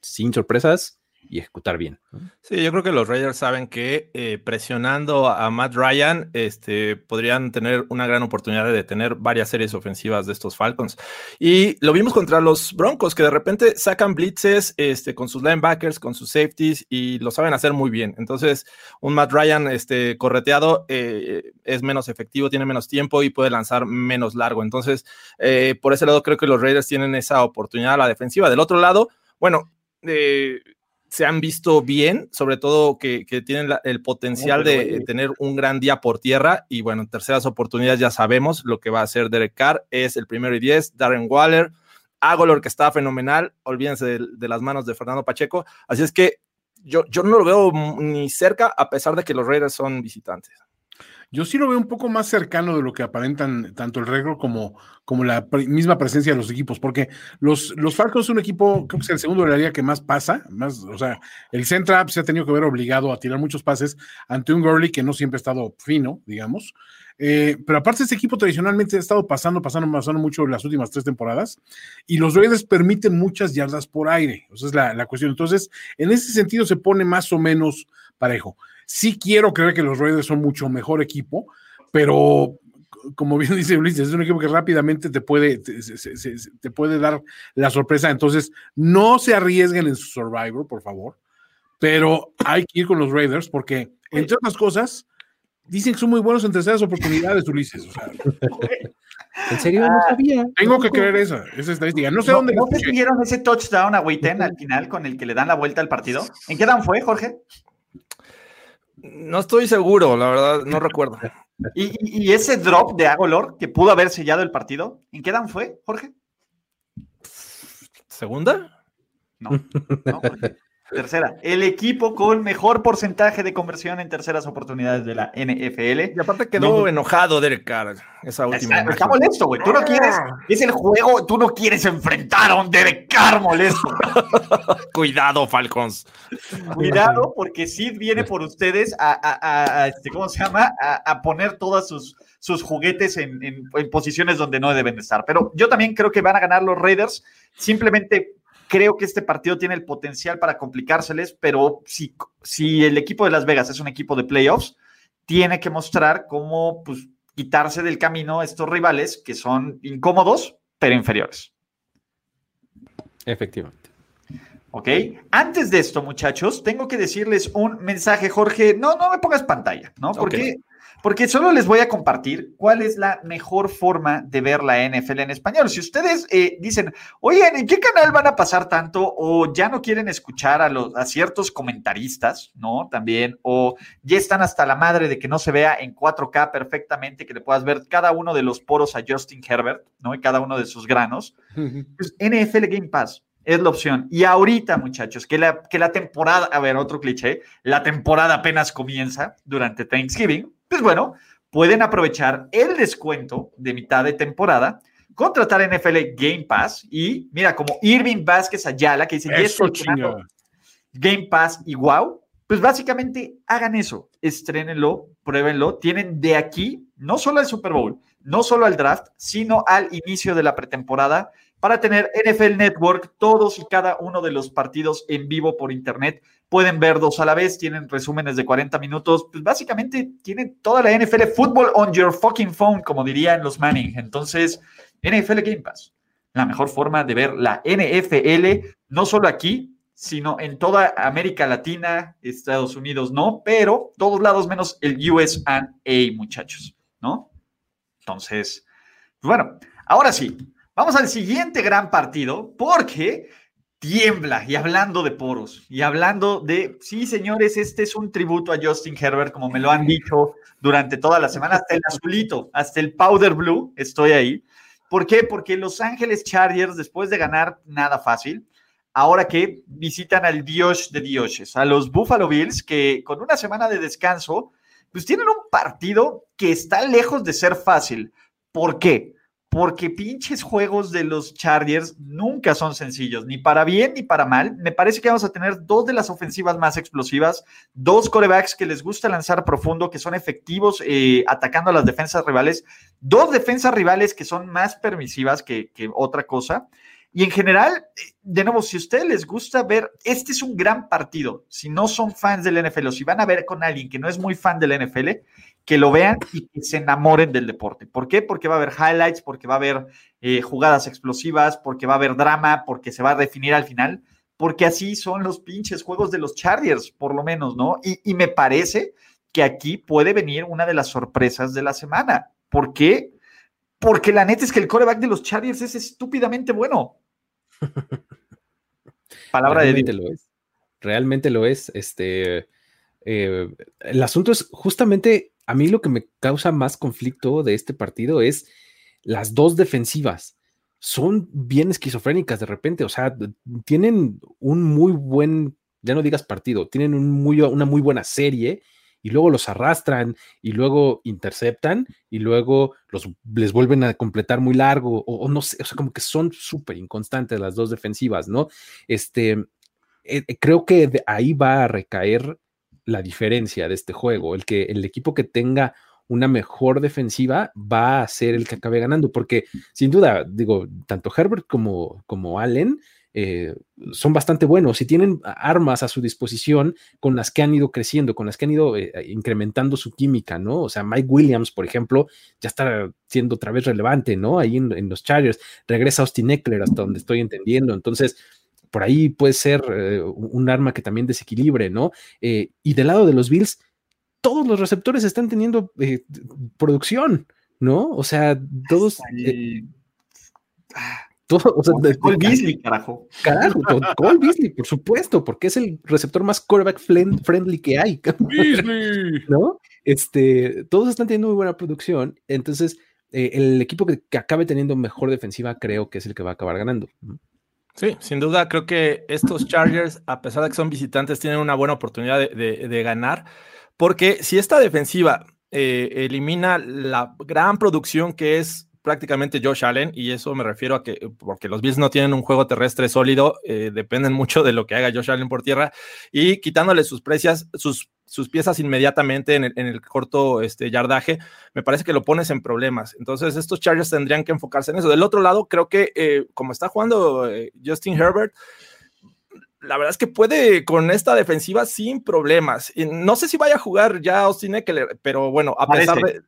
sin sorpresas y ejecutar bien. Sí, yo creo que los Raiders saben que eh, presionando a Matt Ryan este, podrían tener una gran oportunidad de detener varias series ofensivas de estos Falcons. Y lo vimos contra los Broncos, que de repente sacan blitzes este, con sus linebackers, con sus safeties y lo saben hacer muy bien. Entonces, un Matt Ryan este, correteado eh, es menos efectivo, tiene menos tiempo y puede lanzar menos largo. Entonces, eh, por ese lado, creo que los Raiders tienen esa oportunidad a la defensiva. Del otro lado, bueno, eh, se han visto bien, sobre todo que, tienen el potencial de tener un gran día por tierra. Y bueno, en terceras oportunidades ya sabemos lo que va a hacer Derek Carr. Es el primero y diez, Darren Waller, Agolor, que está fenomenal. Olvídense de, las manos de Fernando Pacheco. Así es que yo, yo no lo veo ni cerca, a pesar de que los Raiders son visitantes. Yo sí lo veo un poco más cercano de lo que aparentan tanto el Regro como, como la misma presencia de los equipos, porque los, los Falcons es un equipo, creo que es el segundo de la liga que más pasa, más, o sea, el Central se ha tenido que ver obligado a tirar muchos pases ante un Gurley que no siempre ha estado fino, digamos. Eh, pero aparte, este equipo tradicionalmente ha estado pasando, pasando, pasando mucho las últimas tres temporadas y los Raiders permiten muchas yardas por aire. Esa es la, la cuestión. Entonces, en ese sentido se pone más o menos parejo. Sí quiero creer que los Raiders son mucho mejor equipo, pero como bien dice Ulises, es un equipo que rápidamente te puede, te, puede dar la sorpresa. Entonces, no se arriesguen en su Survivor, por favor. Pero hay que ir con los Raiders porque, entre otras cosas, dicen que son muy buenos en terceras oportunidades, Ulises. en serio, no ah, sabía. Tengo que creer esa, esa estadística. No sé dónde. ¿No te ese touchdown a Witten al final con el que le dan la vuelta al partido? ¿En qué dan fue, Jorge? No estoy seguro, la verdad, no recuerdo. ¿Y, ese drop de Agolor que pudo haber sellado el partido, ¿en qué dan fue, Jorge? ¿Segunda? No, no Tercera, el equipo con mejor porcentaje de conversión en terceras oportunidades de la NFL. Y aparte quedó enojado Derek Carr esa última. Está, molesto, güey. Tú no quieres, es el juego, tú no quieres enfrentar a un Derek Carr molesto. Cuidado, Falcons. Cuidado, porque Sid viene por ustedes a, este, ¿cómo se llama? A, poner todos sus, sus juguetes en, en posiciones donde no deben estar. Pero yo también creo que van a ganar los Raiders simplemente Creo que este partido tiene el potencial para complicárseles, pero si, si el equipo de Las Vegas es un equipo de playoffs, tiene que mostrar cómo pues, quitarse del camino estos rivales que son incómodos, pero inferiores. Efectivamente. ¿Ok? Antes de esto, muchachos, tengo que decirles un mensaje, Jorge. No, no me pongas pantalla, ¿no? Porque porque solo les voy a compartir cuál es la mejor forma de ver la NFL en español. Si ustedes eh, dicen, oigan, ¿en qué canal van a pasar tanto? O ya no quieren escuchar a, los, a ciertos comentaristas, ¿no? También, o ya están hasta la madre de que no se vea en 4K perfectamente, que le puedas ver cada uno de los poros a Justin Herbert, ¿no? Y cada uno de sus granos. Pues NFL Game Pass es la opción. Y ahorita, muchachos, que la, que la temporada, a ver, otro cliché, la temporada apenas comienza durante Thanksgiving pues bueno, pueden aprovechar el descuento de mitad de temporada, contratar NFL Game Pass y mira, como Irving Vázquez Ayala, que dice, eso, Game Pass y wow, pues básicamente hagan eso, estrénenlo, pruébenlo, tienen de aquí no solo al Super Bowl, no solo al draft, sino al inicio de la pretemporada para tener NFL Network, todos y cada uno de los partidos en vivo por internet. Pueden ver dos a la vez, tienen resúmenes de 40 minutos. Pues básicamente tienen toda la NFL Football on your fucking phone, como dirían los Manning. Entonces, NFL Game Pass, la mejor forma de ver la NFL, no solo aquí, sino en toda América Latina, Estados Unidos no, pero todos lados menos el USA, muchachos, ¿no? Entonces, bueno, ahora sí, Vamos al siguiente gran partido porque tiembla y hablando de poros y hablando de, sí señores, este es un tributo a Justin Herbert, como me lo han dicho durante toda la semana, hasta el azulito, hasta el powder blue, estoy ahí. ¿Por qué? Porque Los Ángeles Chargers, después de ganar nada fácil, ahora que visitan al Dios de dioses, a los Buffalo Bills, que con una semana de descanso, pues tienen un partido que está lejos de ser fácil. ¿Por qué? Porque pinches juegos de los Chargers nunca son sencillos, ni para bien ni para mal. Me parece que vamos a tener dos de las ofensivas más explosivas, dos corebacks que les gusta lanzar profundo, que son efectivos eh, atacando a las defensas rivales, dos defensas rivales que son más permisivas que, que otra cosa. Y en general, eh, de nuevo, si a ustedes les gusta ver, este es un gran partido. Si no son fans del NFL o si van a ver con alguien que no es muy fan del NFL, que lo vean y que se enamoren del deporte. ¿Por qué? Porque va a haber highlights, porque va a haber eh, jugadas explosivas, porque va a haber drama, porque se va a definir al final, porque así son los pinches juegos de los Chargers, por lo menos, ¿no? Y, me parece que aquí puede venir una de las sorpresas de la semana. ¿Por qué? Porque la neta es que el coreback de los Chargers es estúpidamente bueno. Palabra de Realmente lo es. Realmente lo es. Este, eh, el asunto es justamente a mí lo que me causa más conflicto de este partido es las dos defensivas. Son bien esquizofrénicas de repente, o sea, tienen un muy buen, ya no digas partido, tienen un muy, una muy buena serie y luego los arrastran y luego interceptan y luego los, les vuelven a completar muy largo o, no sé, o sea, como que son súper inconstantes las dos defensivas, ¿no? Este, eh, creo que de ahí va a recaer la diferencia de este juego. El que el equipo que tenga una mejor defensiva va a ser el que acabe ganando, porque sin duda, digo, tanto Herbert como, como Allen eh, son bastante buenos y tienen armas a su disposición con las que han ido creciendo, con las que han ido eh, incrementando su química, ¿no? O sea, Mike Williams, por ejemplo, ya está siendo otra vez relevante, ¿no? Ahí en, los Chargers, regresa Austin Eckler hasta donde estoy entendiendo, entonces por ahí puede ser eh, un arma que también desequilibre, ¿no? y del lado de los Bills, todos los receptores están teniendo producción, ¿no? O sea, todos... Todo, o sea, Cole Beasley, carajo. Carajo, Cole Beasley, por supuesto, porque es el receptor más quarterback friendly que hay. Beasley. ¿No? Este, todos están teniendo muy buena producción, entonces eh, el equipo que, acabe teniendo mejor defensiva creo que es el que va a acabar ganando. Sí, sin duda creo que estos Chargers, a pesar de que son visitantes, tienen una buena oportunidad de, ganar, porque si esta defensiva eh, elimina la gran producción que es prácticamente Josh Allen, y eso me refiero a que, porque los Bills no tienen un juego terrestre sólido, eh, dependen mucho de lo que haga Josh Allen por tierra, y quitándole sus precias, sus, sus piezas inmediatamente en el, corto este, yardaje, me parece que lo pones en problemas. Entonces, estos Chargers tendrían que enfocarse en eso. Del otro lado, creo que eh, como está jugando eh, Justin Herbert, la verdad es que puede con esta defensiva sin problemas. no sé si vaya a jugar ya Austin Eckler, pero bueno, a pesar de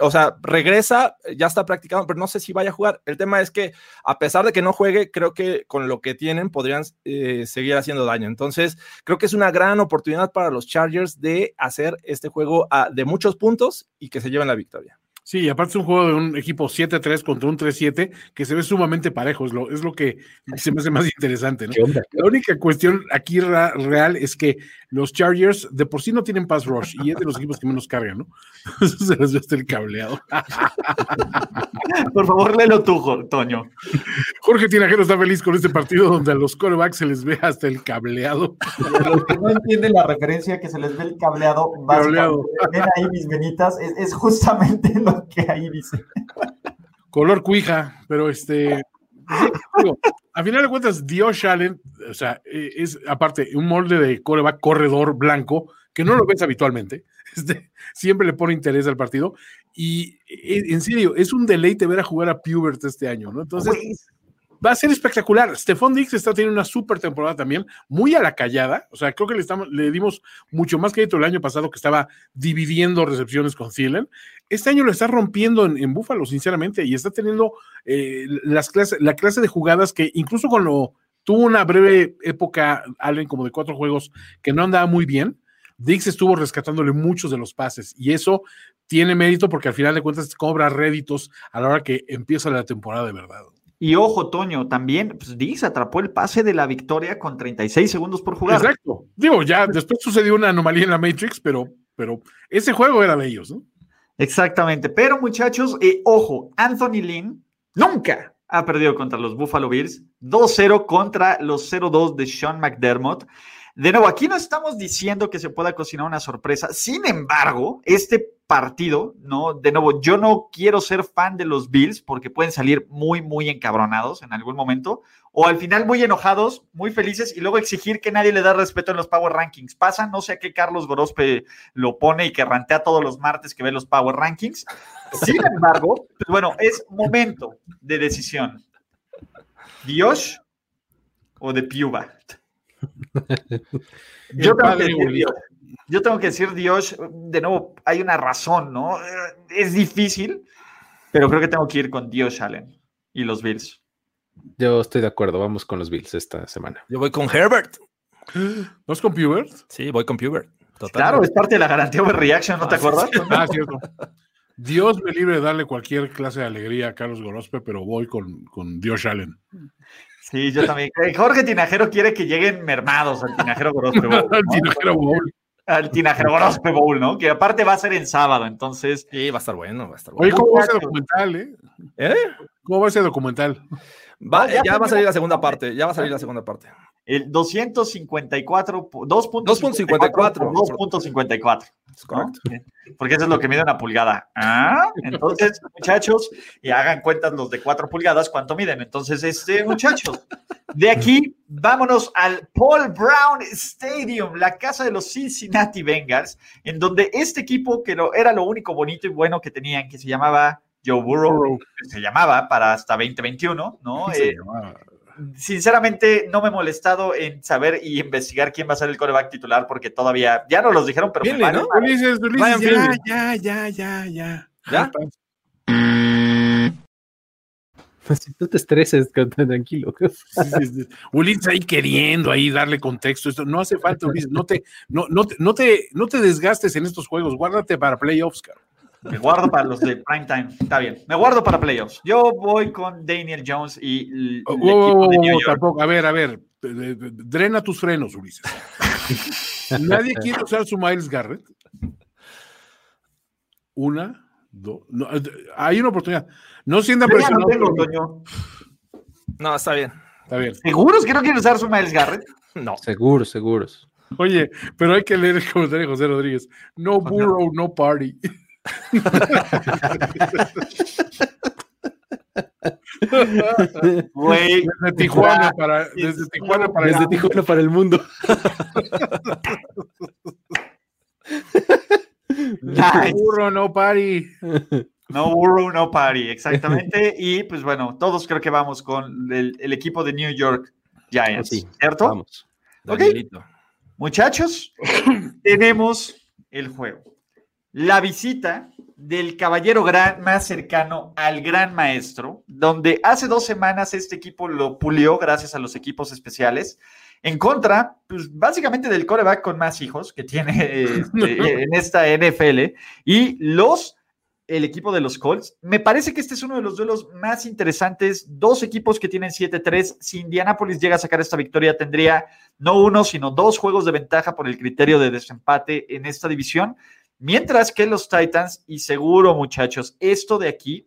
o sea, regresa, ya está practicando, pero no sé si vaya a jugar. El tema es que a pesar de que no juegue, creo que con lo que tienen podrían eh, seguir haciendo daño. Entonces, creo que es una gran oportunidad para los Chargers de hacer este juego de muchos puntos y que se lleven la victoria. Sí, aparte es un juego de un equipo 7-3 contra un 3-7 que se ve sumamente parejo, es lo, es lo que se me hace más interesante. ¿no? La única cuestión aquí real es que los Chargers de por sí no tienen pass rush y es de los equipos que menos cargan, ¿no? se les ve hasta el cableado. por favor, léelo tú, Toño. Jorge Tinajero está feliz con este partido donde a los corebacks se les ve hasta el cableado. los que no entienden la referencia que se les ve el cableado, cableado. ven ahí mis venitas, es, es justamente lo que ahí dice. Color cuija, pero este. A final de cuentas, Dios Allen, o sea, e, es aparte un molde de coreback corredor blanco que no lo ves habitualmente. Este, siempre le pone interés al partido. Y e, en serio, es un deleite ver a jugar a Pubert este año, ¿no? Entonces, va a ser espectacular. Stephon Dix está teniendo una super temporada también, muy a la callada. O sea, creo que le, estamos, le dimos mucho más crédito el año pasado que estaba dividiendo recepciones con Thielen. Este año lo está rompiendo en, en Búfalo, sinceramente, y está teniendo eh, las clases, la clase de jugadas que incluso cuando tuvo una breve época, Allen, como de cuatro juegos, que no andaba muy bien, Dix estuvo rescatándole muchos de los pases y eso tiene mérito porque al final de cuentas cobra réditos a la hora que empieza la temporada de verdad. Y ojo, Toño, también pues, Dix atrapó el pase de la victoria con 36 segundos por jugar. Exacto. Digo, ya después sucedió una anomalía en la Matrix, pero, pero ese juego era de ellos, ¿no? Exactamente. Pero muchachos, eh, ojo, Anthony Lynn nunca ha perdido contra los Buffalo Bills. 2-0 contra los 0-2 de Sean McDermott. De nuevo, aquí no estamos diciendo que se pueda cocinar una sorpresa. Sin embargo, este partido, ¿no? De nuevo, yo no quiero ser fan de los Bills porque pueden salir muy, muy encabronados en algún momento, o al final muy enojados, muy felices y luego exigir que nadie le da respeto en los Power Rankings. Pasa, no sé a qué Carlos Gorospe lo pone y que rantea todos los martes que ve los Power Rankings. Sin embargo, pues bueno, es momento de decisión. ¿Dios o de Piuba? yo, tengo que decir, Dios, yo tengo que decir Dios, de nuevo, hay una razón, ¿no? Es difícil, pero creo que tengo que ir con Dios Allen y los Bills. Yo estoy de acuerdo, vamos con los Bills esta semana. Yo voy con Herbert. ¿Vas con Pubert? Sí, voy con Pubert. Claro, es parte de la garantía de reaction, ¿no te ah, acuerdas? Ah, cierto. Dios me libre de darle cualquier clase de alegría a Carlos Gorospe, pero voy con, con Dios Allen. Sí, yo también. Eh, Jorge Tinajero quiere que lleguen mermados al Tinajero Gorospe Bowl. al Tinajero Bowl. Al Tinajero Gorospe Bowl, ¿no? Que aparte va a ser en sábado, entonces. Sí, va a estar bueno, va a estar bueno. Oye, ¿cómo va ese documental, eh? ¿Eh? ¿Cómo va ese documental? ya va a salir la segunda parte, ya va a salir la segunda parte. El 254, 2.54. 2.54. Porque eso es lo que mide una pulgada. ¿Ah? Entonces, muchachos, y hagan cuentas los de 4 pulgadas, ¿cuánto miden? Entonces, este, muchachos, de aquí vámonos al Paul Brown Stadium, la casa de los Cincinnati Bengals, en donde este equipo, que era lo único bonito y bueno que tenían, que se llamaba Joe Burrow, se llamaba para hasta 2021, ¿no? Eh, sinceramente no me he molestado en saber y investigar quién va a ser el coreback titular porque todavía, ya no los dijeron, pero Finley, ¿no? Ulises, Ulises, ya, ya, ya, ya, ya. Si tú te estreses, tranquilo. Ulises ahí queriendo ahí darle contexto. Esto no hace falta, Ulises. No te, no, no, te, no, te, no te desgastes en estos juegos. Guárdate para playoffs, cara. Me guardo para los de prime time. Está bien. Me guardo para playoffs. Yo voy con Daniel Jones y el, oh, equipo de New York. Tampoco. A ver, a ver. Drena tus frenos, Ulises. Nadie quiere usar su Miles Garrett. Una, dos. No, hay una oportunidad. No sientan presionados. No, no, está bien. Está bien. ¿Seguros que no quieren usar su Miles Garrett? No. Seguros, seguros. Oye, pero hay que leer el comentario de José Rodríguez. No burrow, no party. Desde Tijuana para desde Tijuana para desde Tijuana para el mundo. no burro, no party. No burro, no party, exactamente. Y pues bueno, todos creo que vamos con el, equipo de New York Giants, ¿cierto? Vamos. Muchachos, tenemos el juego la visita del caballero gran, más cercano al gran maestro, donde hace dos semanas este equipo lo pulió gracias a los equipos especiales, en contra, pues básicamente del coreback con más hijos que tiene este, en esta NFL, y los, el equipo de los Colts. Me parece que este es uno de los duelos más interesantes, dos equipos que tienen 7-3, si Indianapolis llega a sacar esta victoria, tendría no uno, sino dos juegos de ventaja por el criterio de desempate en esta división. Mientras que los Titans, y seguro muchachos, esto de aquí,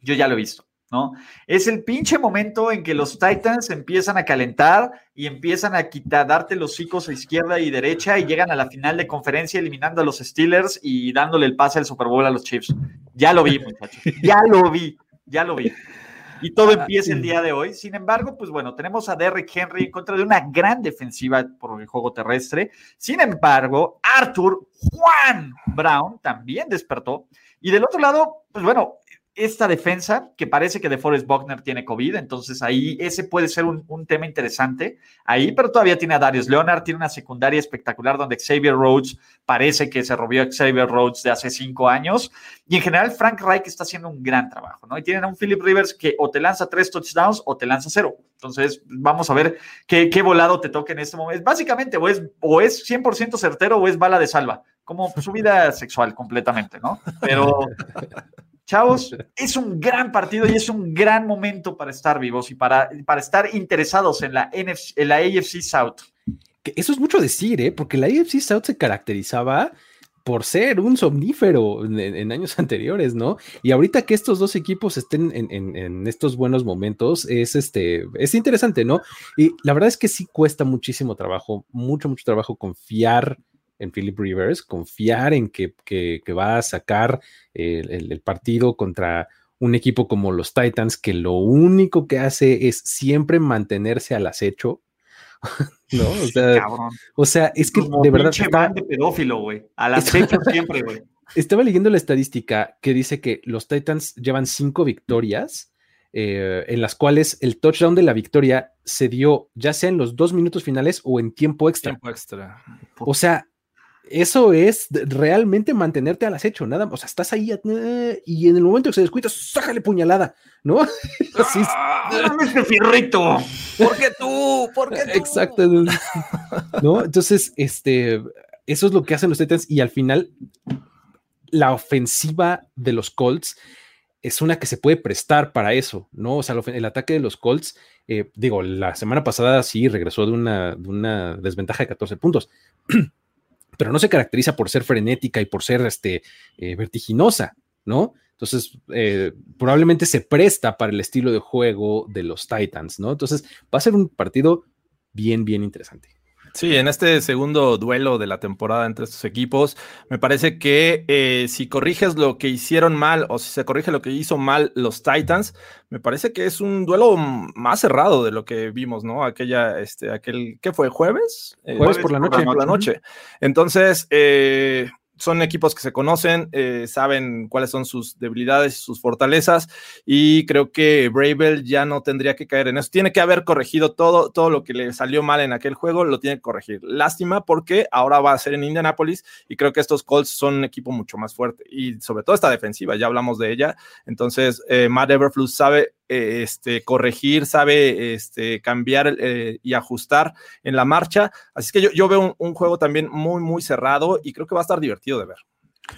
yo ya lo he visto, ¿no? Es el pinche momento en que los Titans empiezan a calentar y empiezan a quitar, darte los hocicos a izquierda y derecha y llegan a la final de conferencia eliminando a los Steelers y dándole el pase al Super Bowl a los Chiefs. Ya lo vi, muchachos, ya lo vi, ya lo vi. Y todo ah, empieza el día de hoy. Sin embargo, pues bueno, tenemos a Derrick Henry en contra de una gran defensiva por el juego terrestre. Sin embargo, Arthur Juan Brown también despertó. Y del otro lado, pues bueno, esta defensa, que parece que de Forrest Buckner tiene COVID, entonces ahí ese puede ser un, tema interesante ahí, pero todavía tiene a Darius Leonard, tiene una secundaria espectacular donde Xavier Rhodes parece que se robió Xavier Rhodes de hace cinco años, y en general Frank Reich está haciendo un gran trabajo, ¿no? Y tienen a un Philip Rivers que o te lanza tres touchdowns o te lanza cero. Entonces, vamos a ver qué, qué volado te toca en este momento. Básicamente, o es, o es 100% certero o es bala de salva, como su vida sexual completamente, ¿no? Pero... Chavos, es un gran partido y es un gran momento para estar vivos y para, para estar interesados en la, en la AFC South. eso es mucho decir, ¿eh? porque la AFC South se caracterizaba por ser un somnífero en, años anteriores, ¿no? Y ahorita que estos dos equipos estén en, en, estos buenos momentos, es este, es interesante, ¿no? Y la verdad es que sí cuesta muchísimo trabajo, mucho, mucho trabajo confiar en Philip Rivers, confiar en que, va a sacar el, partido contra un equipo como los Titans, que lo único que hace es siempre mantenerse al acecho. ¿No? O sea, o sea es que de verdad. Estaba, de pedófilo, güey. Al acecho siempre, güey. Estaba leyendo la estadística que dice que los Titans llevan cinco victorias. Eh, en las cuales el touchdown de la victoria se dio ya sea en los dos minutos finales o en tiempo extra. Tiempo extra. O sea, eso es realmente mantenerte al acecho, nada, o sea, estás ahí eh, y en el momento que se descuida, sájale puñalada, ¿no? Así ¡Ah, ese fierrito! ¿Por qué tú? ¿Por qué tú? Exacto. ¿No? Entonces, este, eso es lo que hacen los Titans y al final la ofensiva de los Colts es una que se puede prestar para eso, ¿no? O sea, el ataque de los Colts, eh, digo, la semana pasada sí regresó de una, de una desventaja de 14 puntos. pero no se caracteriza por ser frenética y por ser este, eh, vertiginosa, ¿no? Entonces, eh, probablemente se presta para el estilo de juego de los Titans, ¿no? Entonces, va a ser un partido bien, bien interesante. Sí, en este segundo duelo de la temporada entre estos equipos, me parece que eh, si corriges lo que hicieron mal o si se corrige lo que hizo mal los Titans, me parece que es un duelo más cerrado de lo que vimos, ¿no? Aquella, este, aquel, ¿qué fue? ¿Jueves? Eh, jueves por la noche. Por la noche. Entonces, eh, son equipos que se conocen, eh, saben cuáles son sus debilidades y sus fortalezas, y creo que Bravel ya no tendría que caer en eso. Tiene que haber corregido todo, todo lo que le salió mal en aquel juego, lo tiene que corregir. Lástima porque ahora va a ser en Indianapolis y creo que estos Colts son un equipo mucho más fuerte y sobre todo esta defensiva, ya hablamos de ella. Entonces, eh, Matt Everflux sabe eh, este, corregir, sabe este, cambiar eh, y ajustar en la marcha. Así que yo, yo veo un, juego también muy, muy cerrado y creo que va a estar divertido de ver.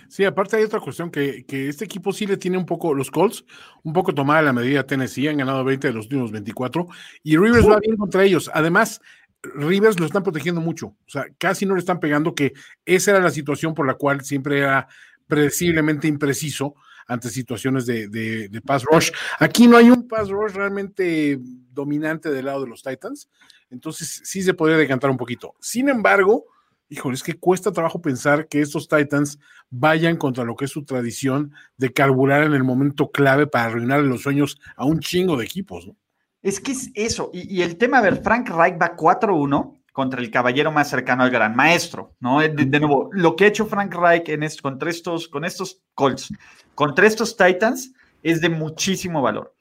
Sí, aparte hay otra cuestión que, que, este equipo sí le tiene un poco, los Colts, un poco tomada la medida Tennessee, han ganado 20 de los últimos 24 y Rivers va bien contra ellos. Además, Rivers lo están protegiendo mucho, o sea, casi no le están pegando, que esa era la situación por la cual siempre era predeciblemente impreciso ante situaciones de, de, pass rush. Aquí no hay un pass rush realmente dominante del lado de los Titans, entonces sí se podría decantar un poquito. Sin embargo, híjole, es que cuesta trabajo pensar que estos Titans vayan contra lo que es su tradición de carburar en el momento clave para arruinar los sueños a un chingo de equipos. ¿no? Es que es eso, y, el tema, a ver, Frank Reich va 4-1 contra el caballero más cercano al gran maestro, ¿no? De, nuevo, lo que ha hecho Frank Reich en contra estos, con estos Colts, contra estos Titans, es de muchísimo valor.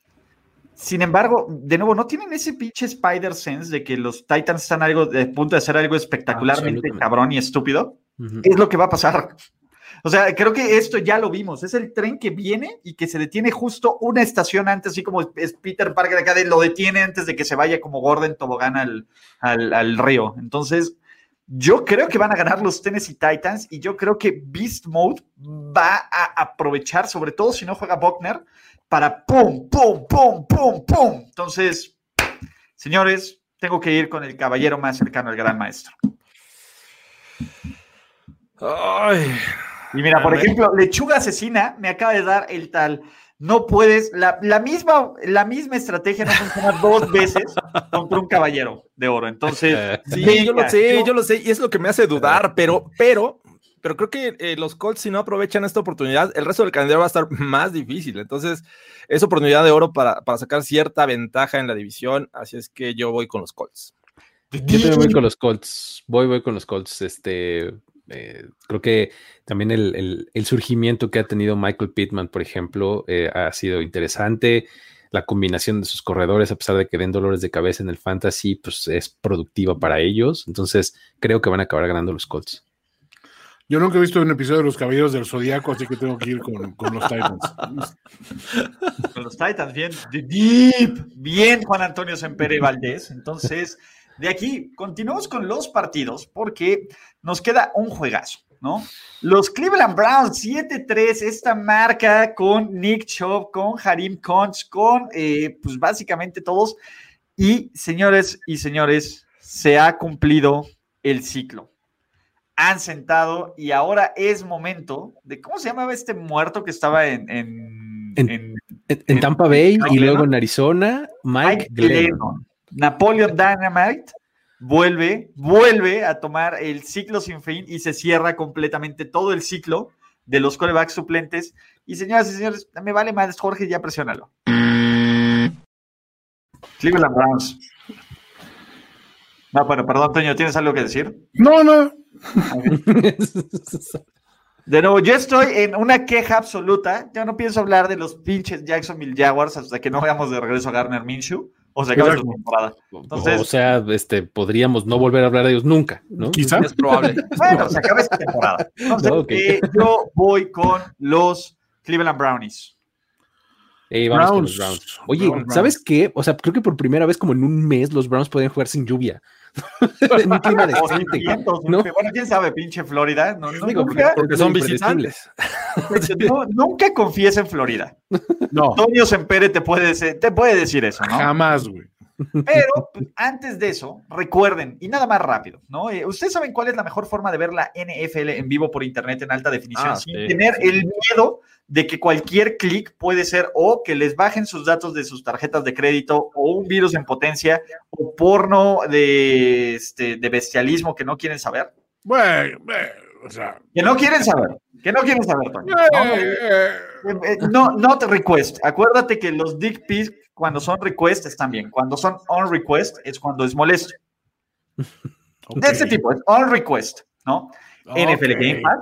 Sin embargo, de nuevo, ¿no tienen ese pinche Spider Sense de que los Titans están algo, de punto de hacer algo espectacularmente cabrón y estúpido? Es lo que va a pasar. O sea, creo que esto ya lo vimos. Es el tren que viene y que se detiene justo una estación antes, así como es Peter Parker acá, lo detiene antes de que se vaya como Gordon Tobogán al, al, río. Entonces, yo creo que van a ganar los Tennessee Titans y yo creo que Beast Mode va a aprovechar, sobre todo si no juega Buckner, para pum, pum, pum, pum, pum. Entonces, señores, tengo que ir con el caballero más cercano al gran maestro. Ay, y mira, por ejemplo, lechuga asesina me acaba de dar el tal. No puedes, la, misma, la misma estrategia no funciona dos veces contra un caballero de oro. Entonces, sí, yo lo sé, yo... lo sé, y es lo que me hace dudar, pero, pero, pero creo que eh, los Colts, si no aprovechan esta oportunidad, el resto del calendario va a estar más difícil. Entonces, es oportunidad de oro para, para sacar cierta ventaja en la división. Así es que yo voy con los Colts. Yo también voy con los Colts. Voy, voy con los Colts. Este, eh, creo que también el, surgimiento que ha tenido Michael Pittman, por ejemplo, eh, ha sido interesante. La combinación de sus corredores, a pesar de que den dolores de cabeza en el fantasy, pues es productiva para ellos. Entonces, creo que van a acabar ganando los Colts. Yo nunca he visto un episodio de Los Caballeros del Zodíaco, así que tengo que ir con, los Titans. con los Titans, bien, deep, bien Juan Antonio Sempere Valdés. Entonces, de aquí, continuamos con los partidos porque nos queda un juegazo, ¿no? Los Cleveland Browns 7-3, esta marca con Nick Chubb, con Harim Conch, con eh, pues básicamente todos. Y señores y señores, se ha cumplido el ciclo. Han sentado y ahora es momento de, ¿cómo se llamaba este muerto que estaba en... En, Tampa Bay y luego en Arizona, Mike, Mike Napoleon Dynamite vuelve, vuelve a tomar el ciclo sin fin y se cierra completamente todo el ciclo de los corebacks suplentes. Y señoras y señores, me vale más, Jorge, ya presiónalo. Cleveland Browns. No, bueno, perdón, Toño, ¿tienes algo que decir? No, no. De nuevo, yo estoy en una queja absoluta. Yo no pienso hablar de los pinches Jacksonville Jaguars hasta que no veamos de regreso a Garner Minshew o sea, temporada. o sea, este, podríamos no volver a hablar de ellos nunca, ¿no? Quizás. Es probable. bueno, se acaba esta temporada. Entonces, eh, yo voy con los Cleveland Brownies. vamos Con los Browns. Oye, ¿sabes qué? O sea, creo que por primera vez como en un mes los Browns pueden jugar sin lluvia. En un clima decente. ¿no? Bueno, quién sabe, pinche Florida. No, no, nunca, porque son visitantes. nunca confíes en Florida. No. Antonio Sempere te puede, te puede decir eso, ¿no? Jamás, güey. Pero pues, antes de eso, recuerden, y nada más rápido, ¿no? Eh, Ustedes saben cuál es la mejor forma de ver la NFL en vivo por internet en alta definición, ah, sin tener el miedo de que cualquier clic puede ser o que les bajen sus datos de sus tarjetas de crédito o un virus en potencia o porno de, este, de bestialismo que no quieren saber. Bueno, o sea. Que no quieren saber, que no quieren saber, Toño. No, eh, no, not request. Acuérdate que los dick pics cuando son request están bien. Cuando son on request es cuando es molesto. De este tipo, es on request, ¿no? NFL Game Pass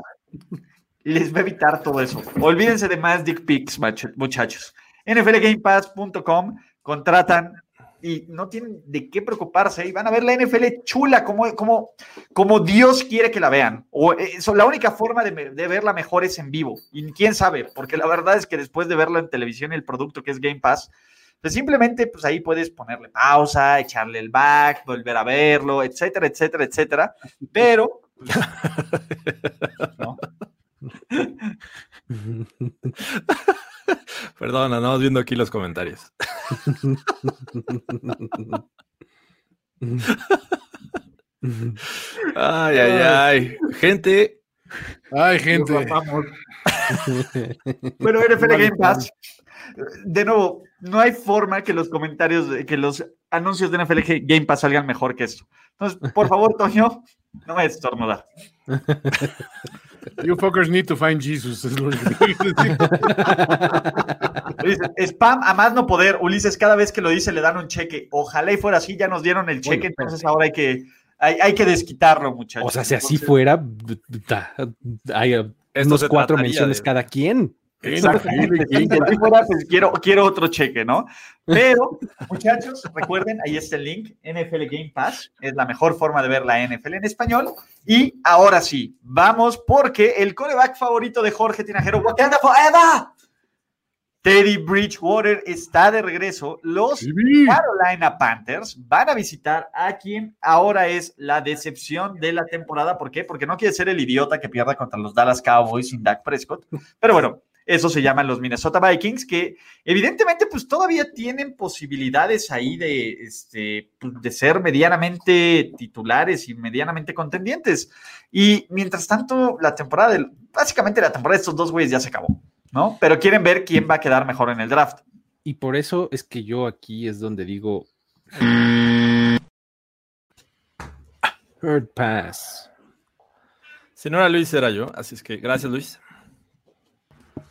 les va a evitar todo eso. Olvídense de más dick pics, muchachos. NFLGamePass.com, contratan y no tienen de qué preocuparse y van a ver la NFL chula como, como, como Dios quiere que la vean. O eso, la única forma de, verla mejor es en vivo. Y quién sabe, porque la verdad es que después de verla en televisión, el producto que es Game Pass, pues simplemente pues ahí puedes ponerle pausa, echarle el back, volver a verlo, etcétera, etcétera, etcétera. Pero, pues, ¿no? Perdona, andamos viendo aquí los comentarios. ay, ay, ay. Gente. Ay, gente. bueno, NFL Game Pass. De nuevo, no hay forma que los comentarios, que los anuncios de NFL Game Pass salgan mejor que esto. Entonces, por favor, Toño, no me estornudar. You fuckers need to find Jesus. Spam a más no poder. Ulises, cada vez que lo dice le dan un cheque. Ojalá y fuera así, ya nos dieron el cheque, entonces ahora hay que, hay, que desquitarlo, muchachos. O sea, si así fuera, hay unos cuatro menciones cada quien. Pues, quiero, quiero otro cheque, ¿no? Pero, muchachos, recuerden, ahí está el link, NFL Game Pass, es la mejor forma de ver la NFL en español. Y ahora sí, vamos porque el coreback favorito de Jorge Tinajero, Wakanda Forever, Teddy Bridgewater está de regreso. Los Carolina Panthers van a visitar a quien ahora es la decepción de la temporada. ¿Por qué? Porque no quiere ser el idiota que pierda contra los Dallas Cowboys sin Dak Prescott. Pero bueno, eso se llaman los Minnesota Vikings, que evidentemente pues todavía tienen posibilidades ahí de, este, pues, de ser medianamente titulares y medianamente contendientes. Y mientras tanto, la temporada, del, básicamente la temporada de estos dos güeyes ya se acabó, ¿no? Pero quieren ver quién va a quedar mejor en el draft. Y por eso es que yo aquí es donde digo... Herd Pass. Si no era Luis, era yo. Así es que gracias, Luis.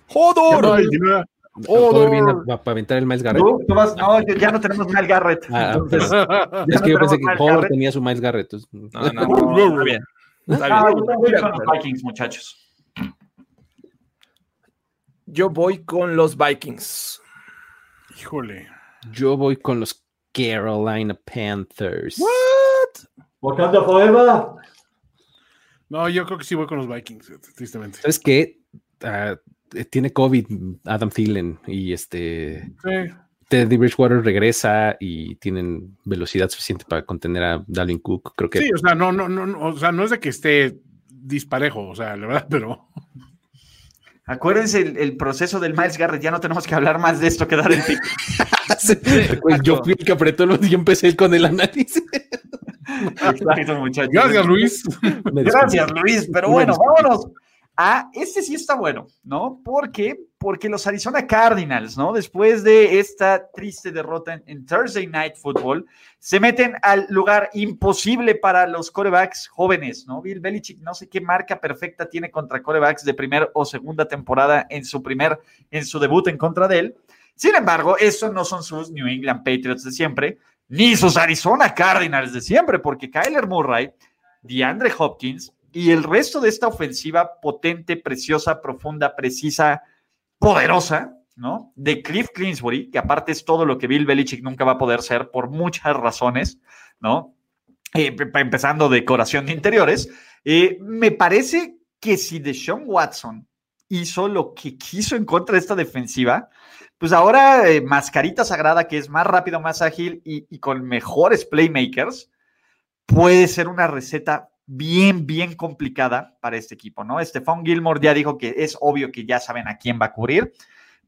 ¡Jodor! ¡Jodor! viene para aventar el Miles Garrett. No, ya no tenemos Miles Garrett. Ah, es que yo pensé que Jodor tenía su Miles Garrett. No, no, muy bien. Está bien. voy con los Vikings, muchachos. Yo voy con los Vikings. Híjole. Yo voy con los Carolina Panthers. ¿What? Wakanda Forever. No, yo creo que sí voy con los Vikings, tristemente. ¿Sabes qué? Uh, tiene COVID Adam Thielen y este Teddy Bridgewater regresa y tienen velocidad suficiente para contener a Dalvin Cook. Creo que sí, o sea, no, no, no, o sea, no es de que esté disparejo, o sea, la verdad, pero Acuérdense el, proceso del Miles Garrett, ya no tenemos que hablar más de esto que dar el pico. yo fui el que apretó y empecé con el análisis. Gracias, Luis. Gracias, Luis. Pero bueno, vámonos Ah, este sí está bueno, ¿no? ¿Por qué? Porque los Arizona Cardinals, ¿no? Después de esta triste derrota en, Thursday Night Football, se meten al lugar imposible para los corebacks jóvenes, ¿no? Bill Belichick, no sé qué marca perfecta tiene contra corebacks de primera o segunda temporada en su primer, en su debut en contra de él. Sin embargo, eso no son sus New England Patriots de siempre, ni sus Arizona Cardinals de siempre, porque Kyler Murray, DeAndre Hopkins, y el resto de esta ofensiva potente, preciosa, profunda, precisa, poderosa, ¿no? De Cliff Clinsbury, que aparte es todo lo que Bill Belichick nunca va a poder ser por muchas razones, ¿no? Eh, empezando decoración de interiores, eh, me parece que si Deshaun Watson hizo lo que quiso en contra de esta defensiva, pues ahora eh, Mascarita Sagrada, que es más rápido, más ágil y, y, con mejores playmakers, puede ser una receta bien, bien complicada para este equipo, ¿no? Stephon Gilmore ya dijo que es obvio que ya saben a quién va a cubrir.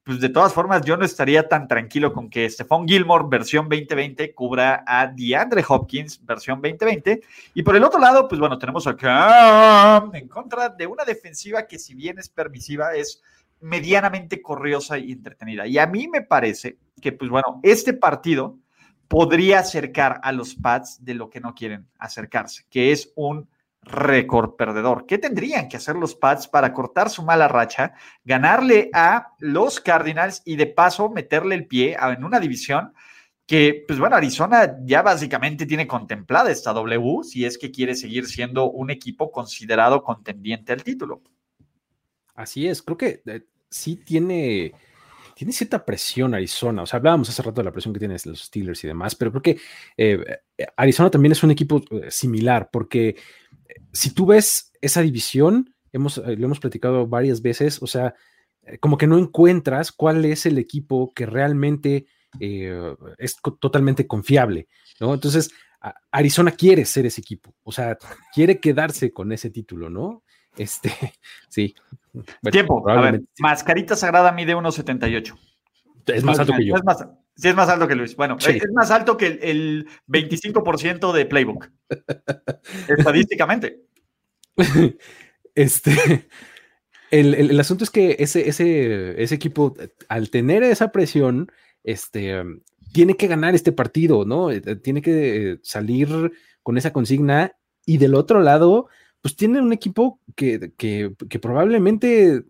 Pues de todas formas, yo no estaría tan tranquilo con que Stephon Gilmore, versión 2020, cubra a DeAndre Hopkins, versión 2020. Y por el otro lado, pues bueno, tenemos en contra de una defensiva que si bien es permisiva, es medianamente corriosa y entretenida. Y a mí me parece que, pues bueno, este partido podría acercar a los Pats de lo que no quieren acercarse, que es un récord perdedor. ¿Qué tendrían que hacer los Pats para cortar su mala racha, ganarle a los Cardinals y de paso meterle el pie en una división que, pues bueno, Arizona ya básicamente tiene contemplada esta W si es que quiere seguir siendo un equipo considerado contendiente al título? Así es, creo que eh, sí tiene, tiene cierta presión Arizona. O sea, hablábamos hace rato de la presión que tienen los Steelers y demás, pero creo que eh, Arizona también es un equipo similar, porque si tú ves esa división, hemos, lo hemos platicado varias veces, o sea, como que no encuentras cuál es el equipo que realmente es totalmente confiable, ¿no? Entonces, Arizona quiere ser ese equipo, o sea, quiere quedarse con ese título, ¿no? Este, sí. Tiempo. A ver, Mascarita Sagrada mide 1,78. Es más alto que yo. Es más, sí, es más alto que Luis. Bueno, es más alto que el, 25% de Playbook. estadísticamente. Este. El, asunto es que ese, ese, ese equipo, al tener esa presión, este, tiene que ganar este partido, ¿no? Tiene que salir con esa consigna. Y del otro lado, pues tienen un equipo que, probablemente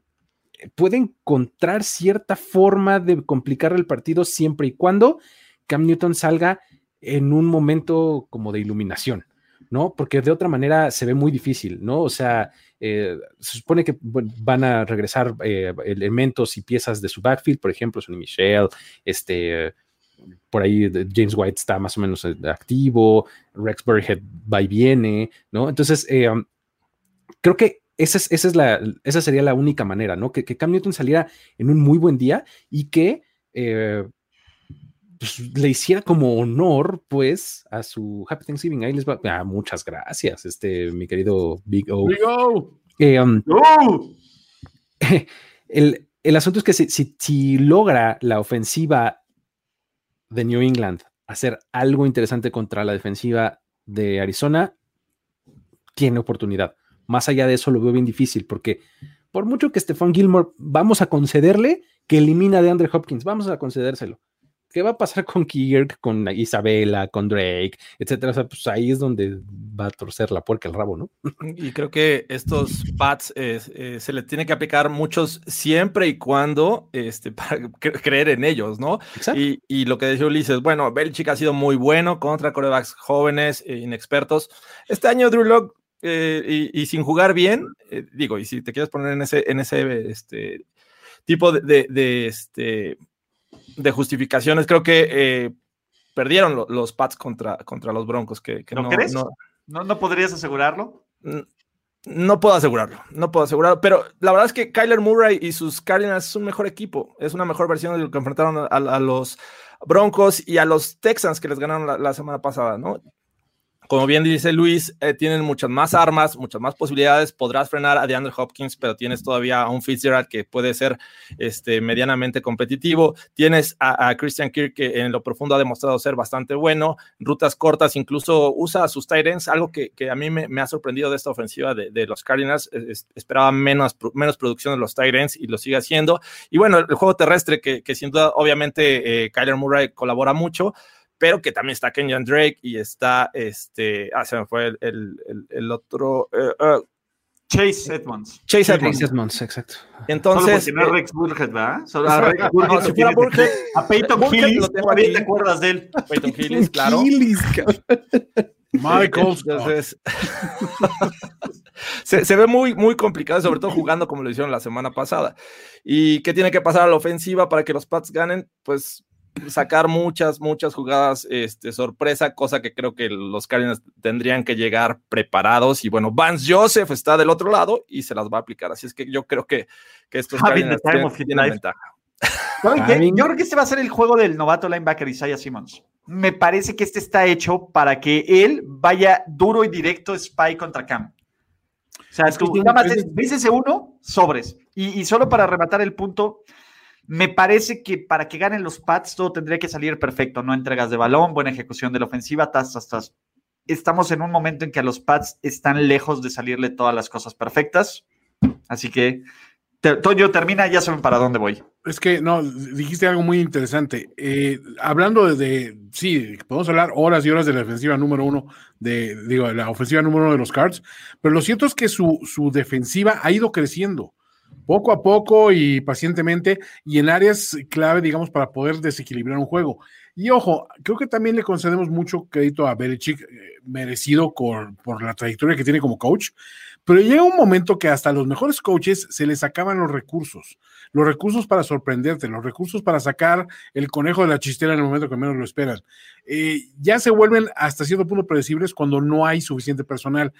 puede encontrar cierta forma de complicar el partido siempre y cuando Cam Newton salga en un momento como de iluminación, ¿no? Porque de otra manera se ve muy difícil, ¿no? O sea, eh, se supone que van a regresar eh, elementos y piezas de su backfield, por ejemplo, Sonny Michelle, este, por ahí James White está más o menos eh, activo, Rex Burhead va y viene, ¿no? Entonces, creo que esa, es, esa, es la, esa sería la única manera, ¿no? Que, Cam Newton saliera en un muy buen día y que eh, pues, le hiciera como honor, pues, a su Happy Thanksgiving. Ahí les va. Ah, muchas gracias, este, mi querido Big O. Big O. Eh, um, el, el, asunto es que si, si, si logra la ofensiva de New England hacer algo interesante contra la defensiva de Arizona, tiene oportunidad. Más allá de eso lo veo bien difícil porque por mucho que Stefan Gilmore vamos a concederle que elimina de Andre Hopkins, vamos a concedérselo. ¿Qué va a pasar con Kirk, con Isabela, con Drake, etcétera? O sea, pues ahí es donde va a torcer la puerca el rabo, ¿no? Y creo que estos pads eh, se le tiene que aplicar muchos siempre y cuando este, para creer en ellos, ¿no? Y, y, lo que decía Ulises, bueno, Belichick ha sido muy bueno contra corebacks jóvenes e inexpertos. Este año Drew Locke eh, y, sin jugar bien, eh, digo, y si te quieres poner en ese, en ese este, tipo de, de, este, de justificaciones, creo que eh, perdieron los Pats contra, contra los Broncos. Que, ¿No, no, crees? No, ¿No, podrías asegurarlo? No puedo asegurarlo, no puedo asegurarlo, pero la verdad es que Kyler Murray y sus Cardinals es un mejor equipo, es una mejor versión de lo que enfrentaron a, los Broncos y a los Texans que les ganaron la, la semana pasada, ¿no? Como bien dice Luis, eh, tienen muchas más armas, muchas más posibilidades. Podrás frenar a DeAndre Hopkins, pero tienes todavía a un Fitzgerald que puede ser este, medianamente competitivo. Tienes a, Christian Kirk que en lo profundo ha demostrado ser bastante bueno. Rutas cortas, incluso usa sus Titans, algo que, a mí me, ha sorprendido de esta ofensiva de, los Cardinals. esperaba menos, menos producción de los Titans y lo sigue haciendo. Y bueno, el, juego terrestre, que, que sin duda, obviamente, eh, Kyler Murray colabora mucho pero que también está Kenyan Drake y está este, ah, se me fue el, otro. Eh, eh, Chase Edmonds. Chase Edmonds. exacto. Entonces. Solo no es eh, Rex Burkhead, ¿verdad? Solo a Rex Burkhead. si fuera Burkhead, a Peyton Hillis, todavía te acuerdas de él. Peyton Hillis, claro. Michael. Entonces, se, se, ve muy, muy complicado, sobre todo jugando como lo hicieron la semana pasada. ¿Y qué tiene que pasar a la ofensiva para que los Pats ganen? Pues sacar muchas, muchas jugadas este, sorpresa, cosa que creo que los Cardinals tendrían que llegar preparados. Y bueno, Vance Joseph está del otro lado y se las va a aplicar. Así es que yo creo que, que estos Cardinals tienen, ventaja. Yo creo que este va a ser el juego del novato linebacker Isaiah Simmons. Me parece que este está hecho para que él vaya duro y directo spy contra Cam. O sea, es que nada más ese uno, sobres. Y, y, solo para rematar el punto, me parece que para que ganen los Pats todo tendría que salir perfecto, no entregas de balón, buena ejecución de la ofensiva, tas, tas, tas. Estamos en un momento en que a los Pats están lejos de salirle todas las cosas perfectas. Así que, Toño, termina, ya saben para dónde voy. Es que, no, dijiste algo muy interesante. Eh, hablando de, sí, podemos hablar horas y horas de la ofensiva número uno, de, digo, la ofensiva número uno de los Cards, pero lo cierto es que su, su defensiva ha ido creciendo poco a poco y pacientemente y en áreas clave, digamos, para poder desequilibrar un juego. Y ojo, creo que también le concedemos mucho crédito a Belichick, eh, merecido por, por, la trayectoria que tiene como coach, Pero llega un momento que hasta los mejores coaches se les acaban los recursos, los recursos para sorprenderte, los recursos para sacar el conejo de la chistera en el momento que menos lo esperan. Eh, ya se vuelven hasta cierto punto predecibles cuando no hay suficiente personal.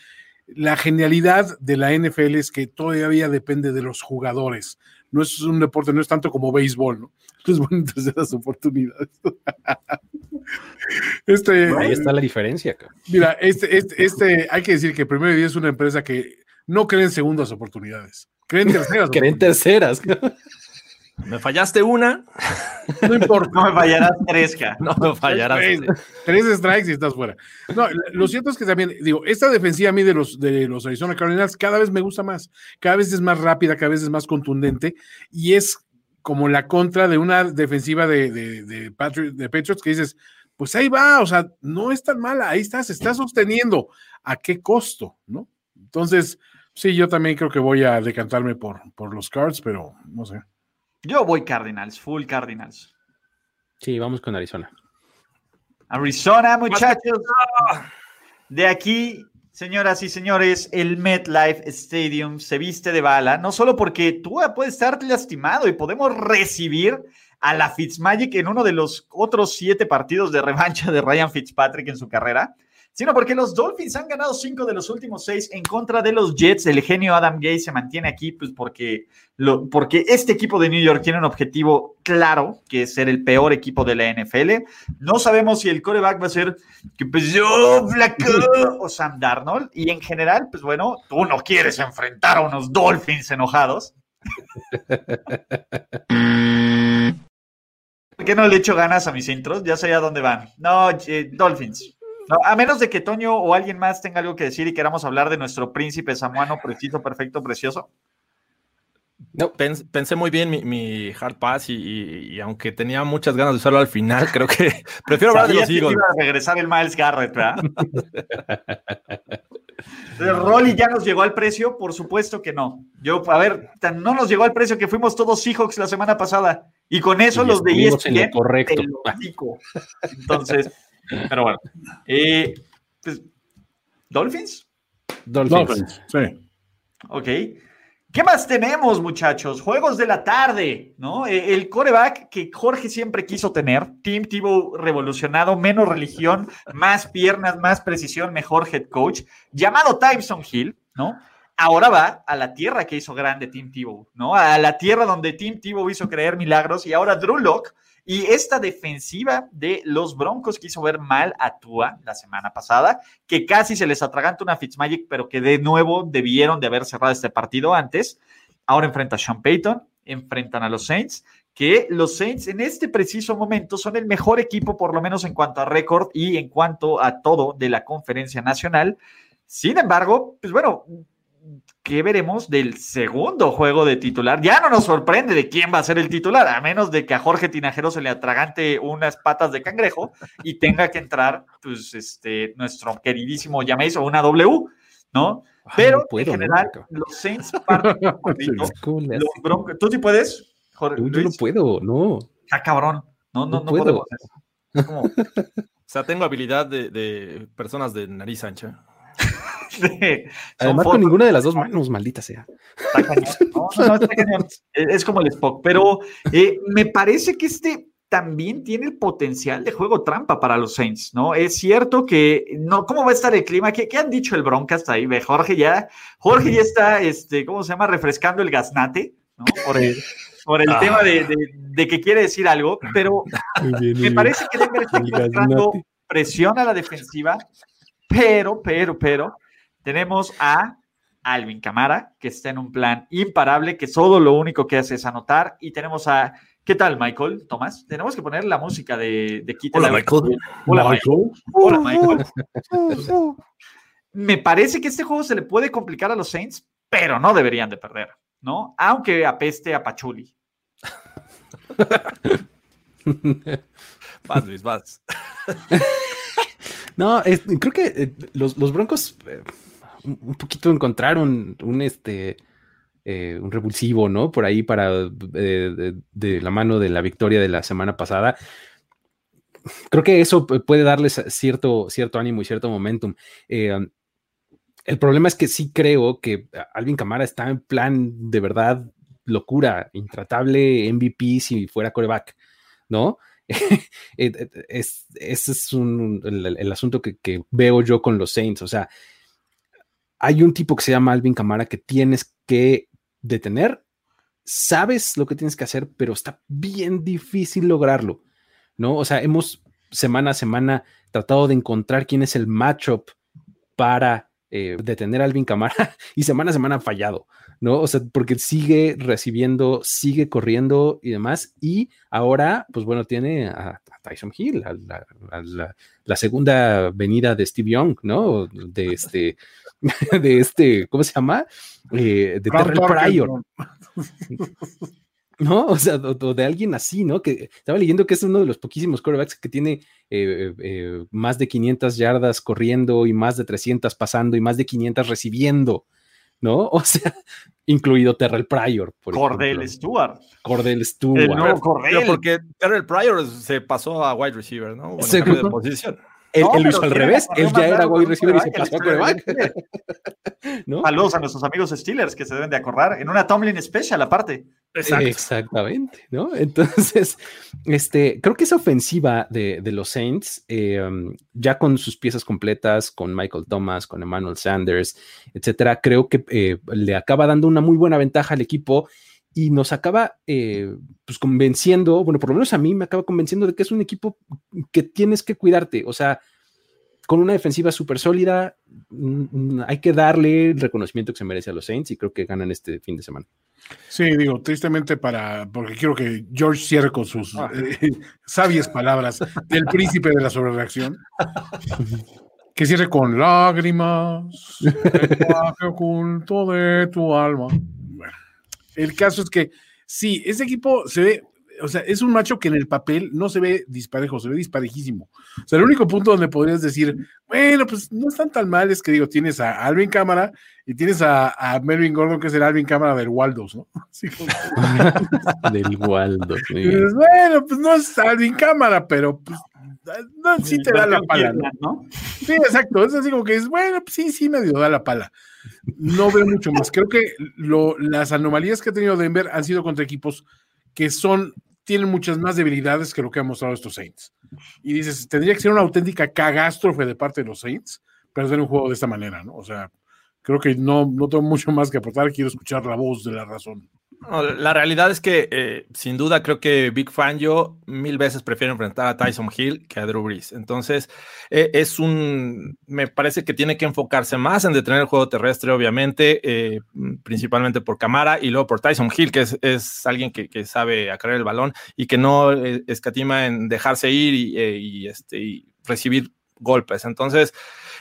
La genialidad de la NFL es que todavía depende de los jugadores. No es un deporte, no es tanto como béisbol, ¿no? Es bueno las oportunidades. Este, Ahí está la diferencia. Mira, este, este, este, hay que decir que Primero Día es una empresa que no cree en segundas oportunidades, creen terceras. creen terceras. Me fallaste una. No importa. No me fallarás tres, No me fallarás. Tres, strikes y estás fuera. No, lo cierto es que también, digo, esta defensiva a mí de los, de los Arizona Cardinals cada vez me gusta más. Cada vez es más rápida, cada vez es más contundente y es como la contra de una defensiva de, de, de, de Patriots que dices, pues ahí va, o sea, no es tan mala, ahí está, se está sosteniendo. ¿A qué costo? ¿No? Entonces, sí, yo también creo que voy a decantarme por, por los Cards, pero no sé. Yo voy Cardinals, full Cardinals. Sí, vamos con Arizona. Arizona, muchachos. De aquí, señoras y señores, el MetLife Stadium se viste de bala, no solo porque tú puedes estar lastimado y podemos recibir a la Fitzmagic en uno de los otros siete partidos de revancha de Ryan Fitzpatrick en su carrera, sino porque los Dolphins han ganado cinco de los últimos seis en contra de los Jets. El genio Adam Gay se mantiene aquí, pues porque, lo, porque este equipo de New York tiene un objetivo claro, que es ser el peor equipo de la NFL. No sabemos si el coreback va a ser que pues yo, Flaco o Sam Darnold. Y en general, pues bueno, tú no quieres enfrentar a unos Dolphins enojados. ¿Por qué no le echo ganas a mis intros? Ya sé a dónde van. No, eh, Dolphins a menos de que Toño o alguien más tenga algo que decir y queramos hablar de nuestro príncipe samuano preciso, perfecto, precioso. No, pensé muy bien mi, hard pass y, aunque tenía muchas ganas de usarlo al final, creo que prefiero hablar de los Eagles. Iba a regresar el Miles Garrett, ¿verdad? Rolly ya nos llegó al precio, por supuesto que no. Yo, a ver, no nos llegó al precio que fuimos todos Seahawks la semana pasada y con eso los de ESPN. Correcto. Entonces, pero bueno. Eh, pues, ¿Dolphins? Dolphins. Sí. Ok. ¿Qué más tenemos, muchachos? Juegos de la tarde, ¿no? Eh, el coreback que Jorge siempre quiso tener, Tim Tebow revolucionado, menos religión, más piernas, más precisión, mejor head coach, llamado Tyson Hill, ¿no? Ahora va a la tierra que hizo grande Tim Tebow, ¿no? A la tierra donde Tim Tebow hizo creer milagros y ahora Drew Locke y esta defensiva de los Broncos quiso ver mal a Tua la semana pasada, que casi se les atraganta una Fitzmagic, pero que de nuevo debieron de haber cerrado este partido antes. Ahora enfrenta a Sean Payton, enfrentan a los Saints, que los Saints en este preciso momento son el mejor equipo, por lo menos en cuanto a récord y en cuanto a todo de la conferencia nacional. Sin embargo, pues bueno, ¿qué veremos del segundo juego de titular? Ya no nos sorprende de quién va a ser el titular, a menos de que a Jorge Tinajero se le atragante unas patas de cangrejo y tenga que entrar, pues, este, nuestro queridísimo Jameis o una W, ¿no? Pero en general, los Saints parten los Broncos. ¿Tú sí puedes? Jorge, yo, no puedo, no. Ah, cabrón. No, no, no, puedo. o sea, tengo habilidad de, de personas de nariz ancha. Además, con ninguna de las dos manos, maldita sea. Es como el Spock, pero eh, me parece que este también tiene el potencial de juego trampa para los Saints, ¿no? Es cierto que, no, ¿cómo va a estar el clima? ¿Qué, han dicho el Broncas ahí? Ve, Jorge ya, Jorge ya está, este, ¿cómo se llama? Refrescando el gaznate, ¿no? Por el, por el tema de, que quiere decir algo, pero me parece que Denver está encontrando presión a la defensiva, pero, pero, pero, tenemos a Alvin Camara, que está en un plan imparable, que todo lo único que hace es anotar. Y tenemos a, ¿qué tal, Michael? Tomás, tenemos que poner la música de, de Hola, Michael. Hola, Michael. Hola, Michael. Me parece que este juego se le puede complicar a los Saints, pero no deberían de perder, ¿no? Aunque apeste a Pachuli. vas, Luis, vas. no, creo que eh, los, Broncos eh, un poquito encontrar un, este, eh, un revulsivo, ¿no? Por ahí para eh, de, la mano de la victoria de la semana pasada. Creo que eso puede darles cierto, cierto ánimo y cierto momentum. Eh, El problema es que sí creo que Alvin Camara está en plan de verdad locura, intratable MVP si fuera coreback, ¿no? es, ese es el, asunto que, que, veo yo con los Saints. O sea, hay un tipo que se llama Alvin Camara que tienes que detener. Sabes lo que tienes que hacer, pero está bien difícil lograrlo, ¿no? O sea, hemos semana a semana tratado de encontrar quién es el matchup para eh, detener a Alvin Camara y semana a semana ha fallado, ¿no? O sea, porque sigue recibiendo, sigue corriendo y demás. Y ahora, pues bueno, tiene Tyson Hill, a la, segunda venida de Steve Young, ¿no? De este, de este, ¿cómo se llama? Eh, de Terrell Pryor. ¿no? O sea, o, de alguien así, ¿no? Que estaba leyendo que es uno de los poquísimos quarterbacks que tiene eh, eh, más de 500 yardas corriendo y más de 300 pasando y más de 500 recibiendo, ¿no? O sea, incluido Terrell Pryor. Por Cordell Stewart. Cordell Stewart. No, Cordell. porque Terrell Pryor se pasó a wide receiver, ¿no? Bueno, de posición. Él, lo hizo al revés, él ya era wide receiver y se pasó a quarterback. Saludos a nuestros amigos Steelers que se deben de acordar en una Tomlin Special aparte. Exactamente, ¿no? Entonces, este, creo que esa ofensiva de, los Saints, eh, um, ya con sus piezas completas, con Michael Thomas, con Emmanuel Sanders, etcétera, creo que eh, le acaba dando una muy buena ventaja al equipo y nos acaba eh, pues convenciendo, bueno, por lo menos a mí me acaba convenciendo de que es un equipo que tienes que cuidarte, o sea, con una defensiva súper sólida, mm, mm, hay que darle el reconocimiento que se merece a los Saints y creo que ganan este fin de semana. Sí, digo, tristemente para, porque quiero que George cierre con sus ah. eh, sabias palabras del príncipe de la sobrereacción. que cierre con lágrimas, el oculto de tu alma. El caso es que sí, ese equipo se ve, o sea, es un macho que en el papel no se ve disparejo, se ve disparejísimo. O sea, el único punto donde podrías decir, bueno, pues no están tan mal, es que digo, tienes a Alvin Cámara y tienes a, Melvin Gordon, que es el Alvin Cámara del Waldos, ¿no? del Waldos. bueno, pues no es Alvin Cámara, pero pues no, sí te da la pala, ¿no? Sí, exacto. Es así como que es, bueno, pues sí, sí medio da la pala. No veo mucho más. Creo que las anomalías que ha tenido Denver han sido contra equipos que son, tienen muchas más debilidades que lo que han mostrado estos Saints. Y dices, tendría que ser una auténtica cagástrofe de parte de los Saints perder un juego de esta manera, ¿no? O sea, creo que no, no tengo mucho más que aportar. Quiero escuchar la voz de la razón la realidad es que, eh, sin duda, creo que Big Fan yo mil veces prefiero enfrentar a Tyson Hill que a Drew Brees. Entonces, eh, es un. Me parece que tiene que enfocarse más en detener el juego terrestre, obviamente, eh, principalmente por Camara y luego por Tyson Hill, que es, alguien que, sabe acarrear el balón y que no escatima en dejarse ir y, este, y recibir golpes. Entonces,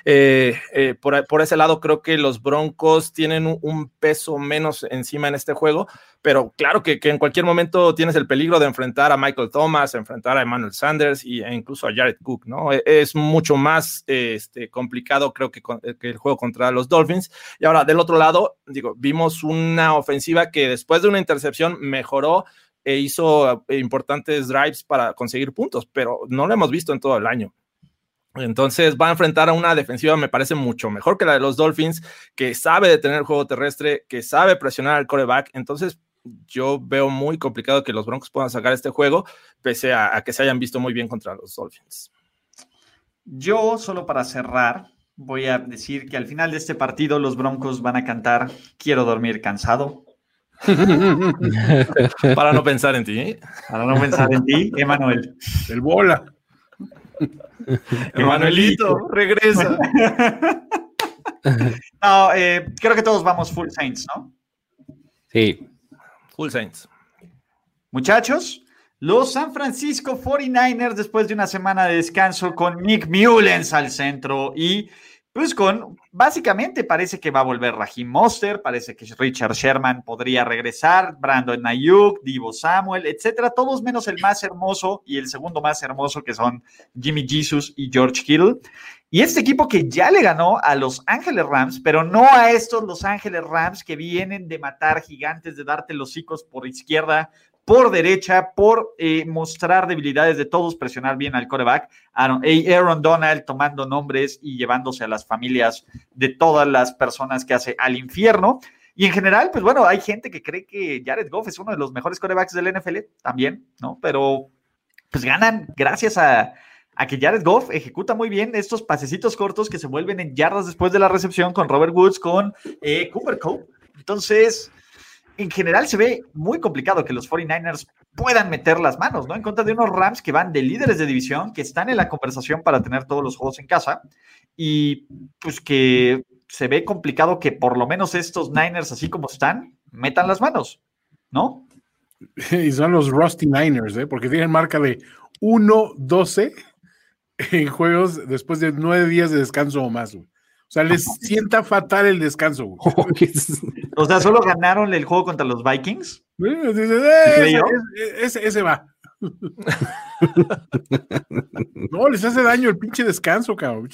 eh, eh, por, ese lado creo que los Broncos tienen un, peso menos encima en este juego, pero claro que, en cualquier momento tienes el peligro de enfrentar a Michael Thomas, enfrentar a Emmanuel Sanders e incluso a Jared Cook, ¿no? E, es mucho más este, complicado creo que, que el juego contra los Dolphins. Y ahora, del otro lado, digo, vimos una ofensiva que después de una intercepción mejoró e hizo eh, importantes drives para conseguir puntos, pero no lo hemos visto en todo el año. Entonces va a enfrentar a una defensiva, me parece mucho mejor que la de los Dolphins, que sabe detener el juego terrestre, que sabe presionar al coreback. Entonces yo veo muy complicado que los Broncos puedan sacar este juego, pese a, que se hayan visto muy bien contra los Dolphins. Yo, solo para cerrar, voy a decir que al final de este partido los Broncos van a cantar Quiero dormir cansado. para no pensar en ti. ¿eh? Para no pensar en ti, Emanuel. El bola. Emanuelito, regresa. no, eh, creo que todos vamos full Saints, ¿no? Sí. Full Saints. Muchachos, los San Francisco 49ers, después de una semana de descanso con Nick Mullens al centro y pues con, básicamente parece que va a volver Raheem Monster, parece que Richard Sherman podría regresar, Brandon Ayuk, Divo Samuel, etcétera, todos menos el más hermoso y el segundo más hermoso que son Jimmy Jesus y George Kittle. Y este equipo que ya le ganó a los Ángeles Rams, pero no a estos Los Ángeles Rams que vienen de matar gigantes, de darte los hocicos por izquierda por derecha, por eh, mostrar debilidades de todos, presionar bien al coreback. Aaron, Aaron, Donald tomando nombres y llevándose a las familias de todas las personas que hace al infierno. Y en general, pues bueno, hay gente que cree que Jared Goff es uno de los mejores corebacks del NFL también, ¿no? Pero pues ganan gracias a, a que Jared Goff ejecuta muy bien estos pasecitos cortos que se vuelven en yardas después de la recepción con Robert Woods, con eh, Cooper Cole. Entonces, en general se ve muy complicado que los 49ers puedan meter las manos, ¿no? En contra de unos Rams que van de líderes de división, que están en la conversación para tener todos los juegos en casa y pues que se ve complicado que por lo menos estos Niners, así como están, metan las manos, ¿no? Y son los Rusty Niners, ¿eh? Porque tienen marca de 1-12 en juegos después de nueve días de descanso o más, O sea, les sienta fatal el descanso. o sea, solo ganaron el juego contra los Vikings. Eh, ese, va. no, les hace daño el pinche descanso, cabrón.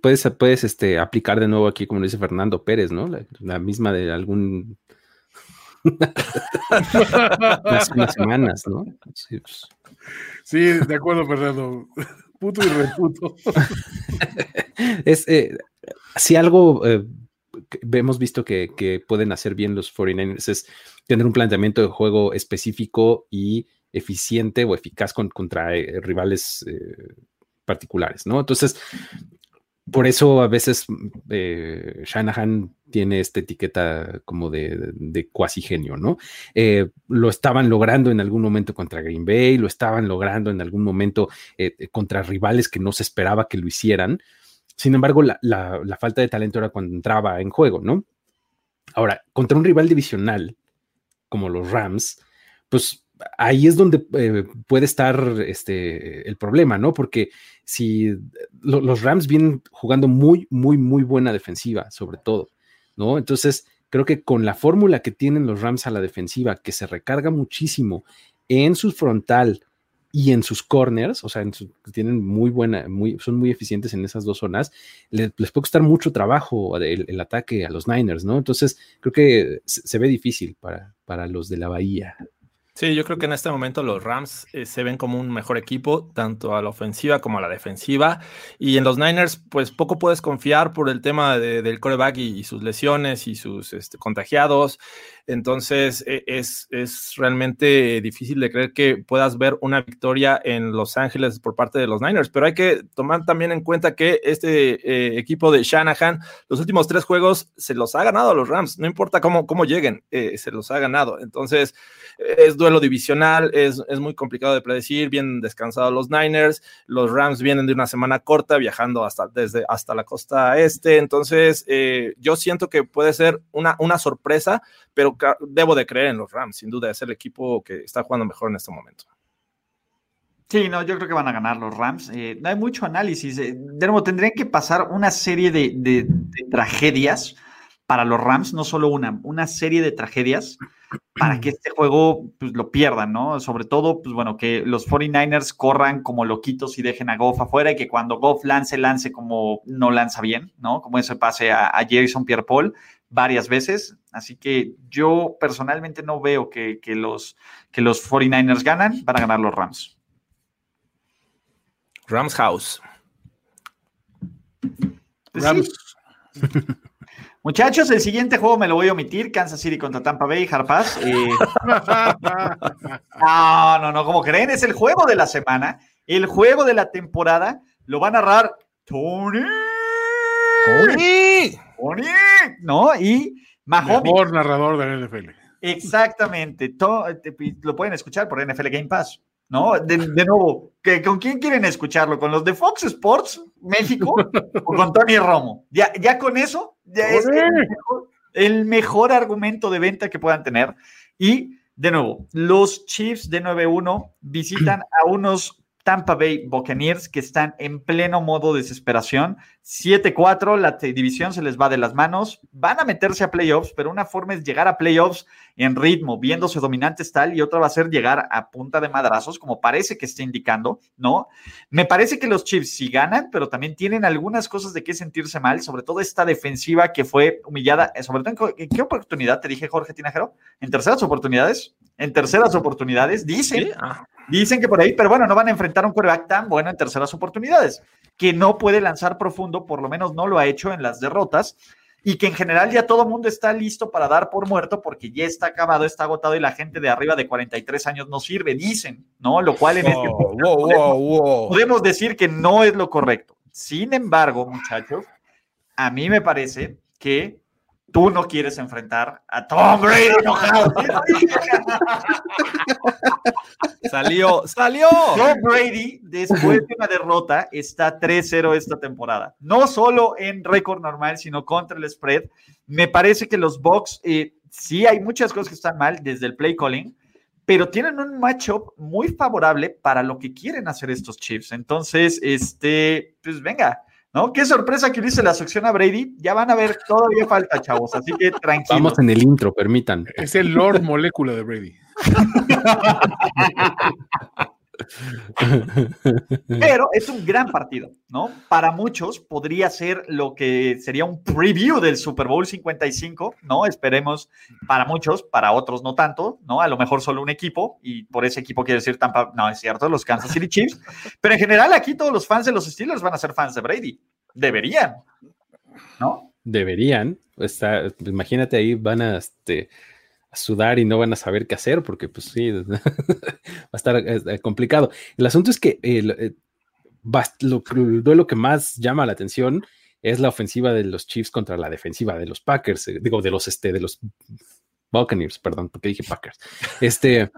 puedes, puedes este, aplicar de nuevo aquí, como dice Fernando Pérez, ¿no? La, misma de algún. unas, semanas, ¿no? Sí, pues. Sí, de acuerdo, Fernando. Puto y reputo. es, eh, si algo eh, hemos visto que, pueden hacer bien los 49ers es tener un planteamiento de juego específico y eficiente o eficaz contra eh, rivales particulares, ¿no? Entonces, por eso a veces eh, Shanahan tiene esta etiqueta como de, cuasi genio, ¿no? Eh, lo estaban logrando en algún momento contra Green Bay, lo estaban logrando en algún momento eh, contra rivales que no se esperaba que lo hicieran. Sin embargo, la, falta de talento era cuando entraba en juego, ¿no? Ahora, contra un rival divisional como los Rams, pues ahí es donde eh, puede estar este, el problema, ¿no? Porque si los Rams vienen jugando muy, muy, muy buena defensiva, sobre todo, ¿no? Entonces, creo que con la fórmula que tienen los Rams a la defensiva, que se recarga muchísimo en su frontal y en sus corners, o sea, tienen muy buena, muy, son muy eficientes en esas dos zonas, les, puede costar mucho trabajo el, ataque a los Niners, ¿no? Entonces, creo que se, ve difícil para, para los de la Bahía. Sí, yo creo que en este momento los Rams eh, se ven como un mejor equipo, tanto a la ofensiva como a la defensiva. Y en los Niners, pues poco puedes confiar por el tema del coreback y, sus lesiones y sus este, contagiados. Entonces e, es, es, realmente difícil de creer que puedas ver una victoria en Los Ángeles por parte de los Niners, pero hay que tomar también en cuenta que este eh, equipo de Shanahan, los últimos tres juegos se los ha ganado a los Rams, no importa cómo, cómo lleguen, eh, se los ha ganado. Entonces es duelo divisional, es, es muy complicado de predecir, bien descansados los Niners, los Rams vienen de una semana corta viajando hasta, desde, hasta la costa este, entonces eh, yo siento que puede ser una, una sorpresa, pero debo de creer en los Rams, sin duda, es el equipo que está jugando mejor en este momento. Sí, no, yo creo que van a ganar los Rams. Eh, no hay mucho análisis. Eh, de nuevo, tendrían que pasar una serie de, tragedias para los Rams, no solo una, una serie de tragedias para que este juego pues, lo pierdan, ¿no? Sobre todo, pues bueno, que los 49ers corran como loquitos y dejen a Goff afuera y que cuando Goff lance, lance como no lanza bien, ¿no? Como ese pase a, a Jason Pierre-Paul varias veces. Así que yo personalmente no veo que, los, que los 49ers ganan, van a ganar los Rams. Rams House. Pues Rams. Muchachos, el siguiente juego me lo voy a omitir, Kansas City contra Tampa Bay, Harpaz. Eh, no, no, no, como creen, es el juego de la semana, el juego de la temporada, lo va a narrar Tony. Tony. ¿No? Y Mahomes. Mejor narrador del NFL. Exactamente, lo pueden escuchar por NFL Game Pass. ¿no? De, nuevo, ¿con quién quieren escucharlo? ¿Con los de Fox Sports México o con Tony Romo? Ya, ya con eso, ya es el mejor, argumento de venta que puedan tener. Y, de nuevo, los Chiefs de 9-1 visitan a unos Tampa Bay Buccaneers, que están en pleno modo desesperación. 7-4, la división se les va de las manos. Van a meterse a playoffs, pero una forma es llegar a playoffs en ritmo, viéndose dominantes tal, y otra va a ser llegar a punta de madrazos, como parece que está indicando, ¿no? Me parece que los Chiefs sí ganan, pero también tienen algunas cosas de qué sentirse mal, sobre todo esta defensiva que fue humillada, eh, sobre todo en, qué oportunidad te dije, Jorge Tinajero, en terceras oportunidades, en terceras oportunidades, dicen. Ah. Dicen que por ahí, pero bueno, no van a enfrentar a un quarterback tan bueno en terceras oportunidades, que no puede lanzar profundo, por lo menos no lo ha hecho en las derrotas, y que en general ya todo el mundo está listo para dar por muerto porque ya está acabado, está agotado y la gente de arriba de 43 años no sirve, dicen, ¿no? Lo cual en este podemos decir que no es lo correcto. Sin embargo, muchachos, a mí me parece que tú no quieres enfrentar a Tom Brady enojado. salió, salió. Tom Brady, después de una derrota, está 3-0 esta temporada. No solo en récord normal, sino contra el spread. Me parece que los Bucks, eh, sí hay muchas cosas que están mal desde el play calling, pero tienen un matchup muy favorable para lo que quieren hacer estos Chiefs. Entonces, este, pues venga, ¿no? Qué sorpresa que dice la sección a Brady. Ya van a ver, todavía falta, chavos, así que tranquilos. Vamos en el intro, permitan. Es el Lord Molécula de Brady. Pero es un gran partido, ¿no? Para muchos podría ser lo que sería un preview del Super Bowl 55, ¿no? Esperemos para muchos, para otros no tanto, ¿no? A lo mejor solo un equipo y por ese equipo quiere decir Tampa, no es cierto, los Kansas City Chiefs, pero en general aquí todos los fans de los Steelers van a ser fans de Brady, deberían, ¿no? Deberían, imagínate ahí van a, este, sudar y no van a saber qué hacer porque pues sí, va a estar eh, complicado. El asunto es que eh, lo, el duelo que más llama la atención es la ofensiva de los Chiefs contra la defensiva de los Packers, eh, digo, de los, este, de los Buccaneers, perdón, porque dije Packers. Este,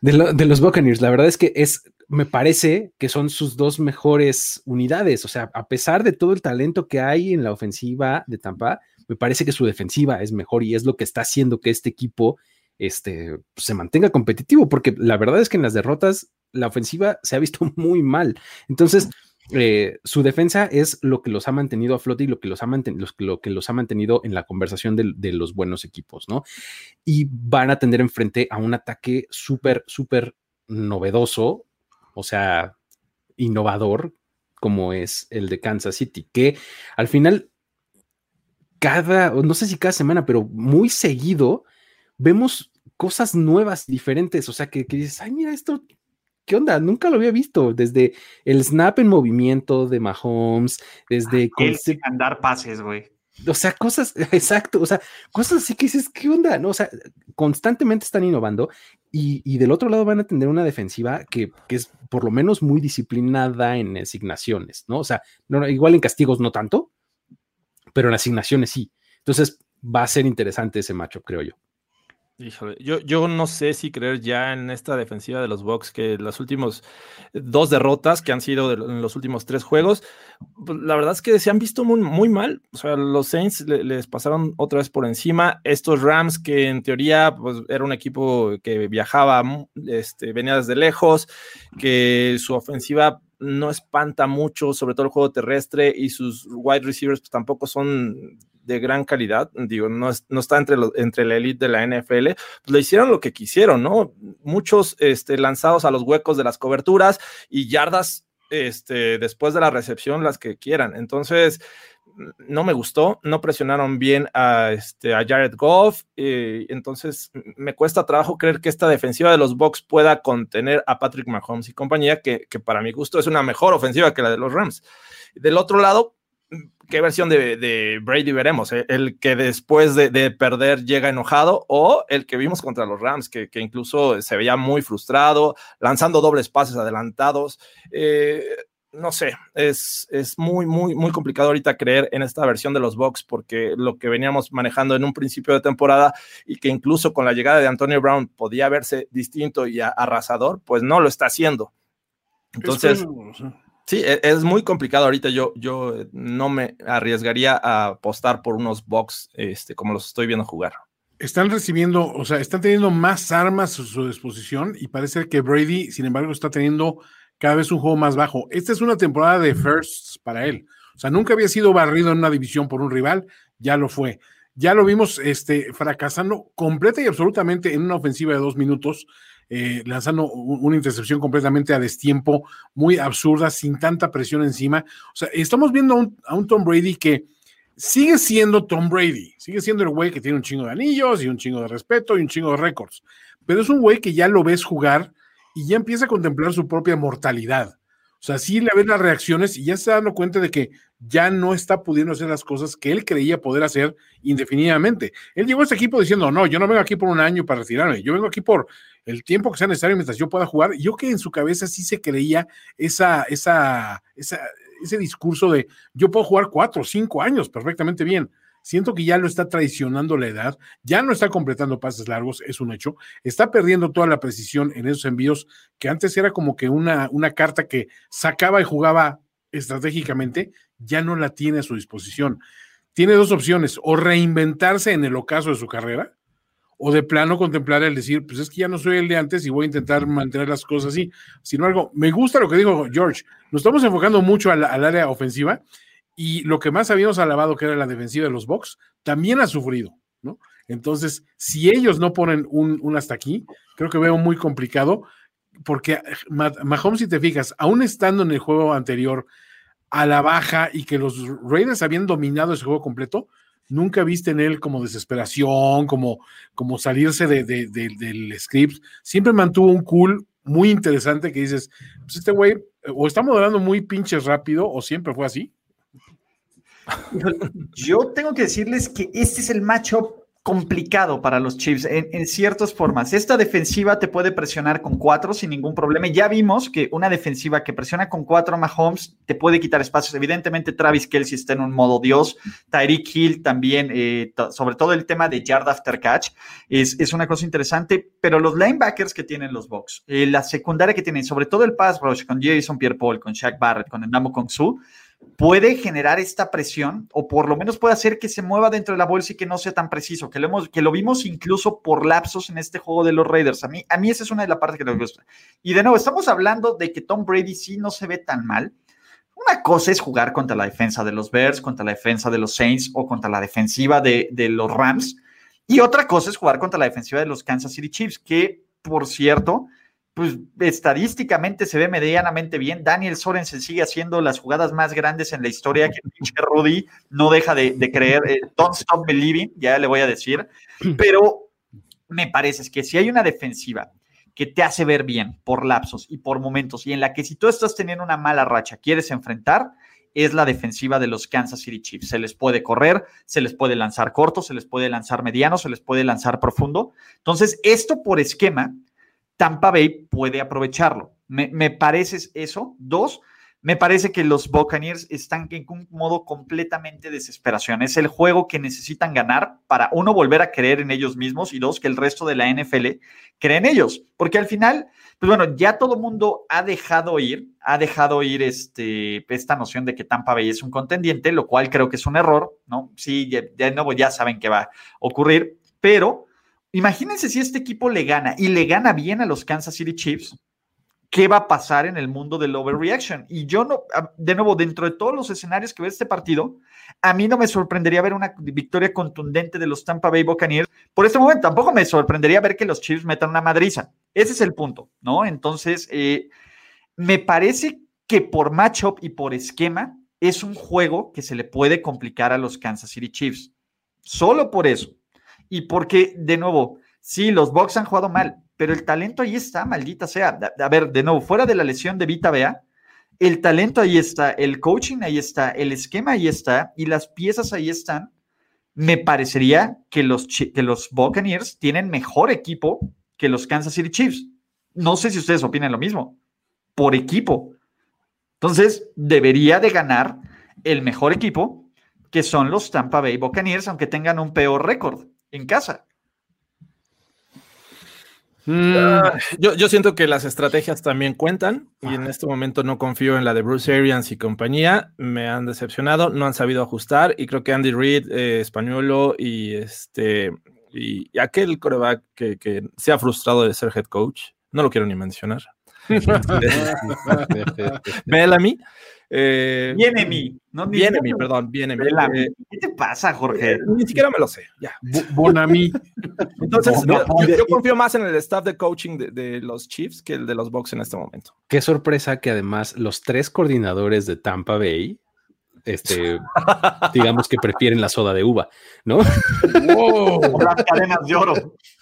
de, de los Buccaneers, la verdad es que es, me parece que son sus dos mejores unidades, o sea, a pesar de todo el talento que hay en la ofensiva de Tampa, me parece que su defensiva es mejor y es lo que está haciendo que este equipo este, se mantenga competitivo, porque la verdad es que en las derrotas la ofensiva se ha visto muy mal. Entonces, eh, su defensa es lo que los ha mantenido a flote y lo que los ha, lo que los ha mantenido en la conversación de, de, los buenos equipos, ¿no? Y van a tener enfrente a un ataque súper, súper novedoso, o sea, innovador, como es el de Kansas City, que al final cada, no sé si cada semana, pero muy seguido, vemos cosas nuevas, diferentes. O sea, que, dices, ay, mira esto, ¿qué onda? Nunca lo había visto. Desde el snap en movimiento de Mahomes, desde. El andar pases, güey. O sea, cosas, exacto, o sea, cosas así que dices, ¿qué onda? No, o sea, constantemente están innovando y, y del otro lado van a tener una defensiva que, que, es por lo menos muy disciplinada en asignaciones, ¿no? O sea, no, igual en castigos no tanto, pero en asignaciones sí. Entonces va a ser interesante ese macho, creo yo. Híjole, yo, yo no sé si creer ya en esta defensiva de los Bucks que las últimas dos derrotas que han sido en los últimos tres juegos, pues, la verdad es que se han visto muy, muy mal. O sea, los Saints les pasaron otra vez por encima. Estos Rams, que en teoría pues, era un equipo que viajaba, este, venía desde lejos, que su ofensiva no espanta mucho, sobre todo el juego terrestre, y sus wide receivers pues, tampoco son de gran calidad, digo, no, no está entre, entre la elite de la NFL, pues le hicieron lo que quisieron, ¿no? Muchos este, lanzados a los huecos de las coberturas y yardas este, después de la recepción, las que quieran. Entonces, no me gustó, no presionaron bien a, este, Jared Goff, eh, entonces me cuesta trabajo creer que esta defensiva de los Bucks pueda contener a Patrick Mahomes y compañía, que, para mi gusto es una mejor ofensiva que la de los Rams. Del otro lado, ¿qué versión de, Brady veremos? Eh? ¿El que después de, perder llega enojado o el que vimos contra los Rams, que, incluso se veía muy frustrado, lanzando dobles pases adelantados? Eh, no sé, es, es, muy, muy, muy complicado ahorita creer en esta versión de los Bucks porque lo que veníamos manejando en un principio de temporada y que incluso con la llegada de Antonio Brown podía verse distinto y arrasador, pues no lo está haciendo. Entonces, sí, e, es, muy complicado ahorita. Yo, yo no me arriesgaría a apostar por unos Bucks este, como los estoy viendo jugar. Están recibiendo, o sea, están teniendo más armas a su disposición y parece que Brady, sin embargo, está teniendo cada vez un juego más bajo. Esta es una temporada de firsts para él. O sea, nunca había sido barrido en una división por un rival, ya lo fue. Ya lo vimos este, fracasando completa y absolutamente en una ofensiva de dos minutos, eh, lanzando una intercepción completamente a destiempo, muy absurda, sin tanta presión encima. O sea, estamos viendo a un, a un Tom Brady que sigue siendo Tom Brady, sigue siendo el güey que tiene un chingo de anillos y un chingo de respeto y un chingo de récords, pero es un güey que ya lo ves jugar y ya empieza a contemplar su propia mortalidad. O sea, sí le ves las reacciones y ya se dando cuenta de que ya no está pudiendo hacer las cosas que él creía poder hacer indefinidamente. Él llegó a este equipo diciendo, no, yo no vengo aquí por un año para retirarme, yo vengo aquí por el tiempo que sea necesario mientras yo pueda jugar. Yo que en su cabeza sí se creía esa, esa, esa, ese discurso de yo puedo jugar cuatro o cinco años perfectamente bien. Siento que ya lo está traicionando la edad, ya no está completando pases largos, es un hecho, está perdiendo toda la precisión en esos envíos que antes era como que una, una carta que sacaba y jugaba estratégicamente, ya no la tiene a su disposición. Tiene dos opciones, o reinventarse en el ocaso de su carrera, o de plano contemplar el decir, pues es que ya no soy el de antes y voy a intentar mantener las cosas así. Sin embargo, me gusta lo que dijo George, nos estamos enfocando mucho al, área ofensiva y lo que más habíamos alabado que era la defensiva de los Bucks, también ha sufrido, ¿no? Entonces, si ellos no ponen un, hasta aquí, creo que veo muy complicado, porque Mahomes, si te fijas, aún estando en el juego anterior a la baja y que los Raiders habían dominado ese juego completo, nunca viste en él como desesperación, como, como salirse de, del script. Siempre mantuvo un cool muy interesante que dices, pues este güey o está modelando muy pinches rápido o siempre fue así. Yo tengo que decirles que este es el matchup complicado para los Chiefs en, ciertas formas. Esta defensiva te puede presionar con cuatro sin ningún problema. Ya vimos que una defensiva que presiona con cuatro Mahomes te puede quitar espacios. Evidentemente, Travis Kelsey está en un modo Dios. Tyreek Hill también, eh, sobre todo el tema de yard after catch, es, es, una cosa interesante. Pero los linebackers que tienen los Bucks, eh, la secundaria que tienen, sobre todo el pass rush con Jason Pierre-Paul, con Shaq Barrett, con Ndamo Kong Su, puede generar esta presión o por lo menos puede hacer que se mueva dentro de la bolsa y que no sea tan preciso, que lo, hemos, que lo vimos incluso por lapsos en este juego de los Raiders. A mí, a mí esa es una de las partes que me gusta. Y de nuevo, estamos hablando de que Tom Brady sí no se ve tan mal. Una cosa es jugar contra la defensa de los Bears, contra la defensa de los Saints o contra la defensiva de, de los Rams. Y otra cosa es jugar contra la defensiva de los Kansas City Chiefs, que, por cierto, pues estadísticamente se ve medianamente bien. Daniel Sorensen sigue haciendo las jugadas más grandes en la historia que Rudy no deja de, creer. Eh, don't stop believing, ya le voy a decir. Pero me parece que si hay una defensiva que te hace ver bien por lapsos y por momentos y en la que si tú estás teniendo una mala racha quieres enfrentar, es la defensiva de los Kansas City Chiefs. Se les puede correr, se les puede lanzar corto, se les puede lanzar mediano, se les puede lanzar profundo. Entonces, esto por esquema Tampa Bay puede aprovecharlo. Me, parece eso. Dos, me parece que los Buccaneers están en un modo completamente desesperación. Es el juego que necesitan ganar para, uno, volver a creer en ellos mismos y dos, que el resto de la NFL cree en ellos. Porque al final, pues bueno, ya todo mundo ha dejado ir, ha dejado ir este, esta noción de que Tampa Bay es un contendiente, lo cual creo que es un error, ¿no? Sí, de nuevo ya saben que va a ocurrir, pero Imagínense si este equipo le gana y le gana bien a los Kansas City Chiefs, ¿qué va a pasar en el mundo del overreaction? Y yo no, de nuevo, dentro de todos los escenarios que ve este partido, a mí no me sorprendería ver una victoria contundente de los Tampa Bay Buccaneers. Por este momento, tampoco me sorprendería ver que los Chiefs metan una madriza. Ese es el punto, ¿no? Entonces, eh, me parece que por matchup y por esquema es un juego que se le puede complicar a los Kansas City Chiefs. Solo por eso y porque, de nuevo, sí, los Bucks han jugado mal, pero el talento ahí está, maldita sea. A ver, de nuevo, fuera de la lesión de Vita Bea, el talento ahí está, el coaching ahí está, el esquema ahí está y las piezas ahí están. Me parecería que los, que los Buccaneers tienen mejor equipo que los Kansas City Chiefs. No sé si ustedes opinan lo mismo. Por equipo. Entonces, debería de ganar el mejor equipo, que son los Tampa Bay Buccaneers, aunque tengan un peor récord en casa. Ah, yo, siento que las estrategias también cuentan y en este momento no confío en la de Bruce Arians y compañía. Me han decepcionado, no han sabido ajustar y creo que Andy Reid, eh, españolo y este y, aquel coreback que, se ha frustrado de ser head coach, no lo quiero ni mencionar. Bellamy. Eh, viene mi, no viene mi, perdón, viene mi. Eh, ¿Qué te pasa, Jorge? Eh, ni siquiera me lo sé. Ya. Bonami. Entonces, yo, confío más en el staff de coaching de, los Chiefs que el de los Bucks en este momento. Qué sorpresa que además los tres coordinadores de Tampa Bay este, digamos que prefieren la soda de uva, ¿no? Wow. Las cadenas de oro.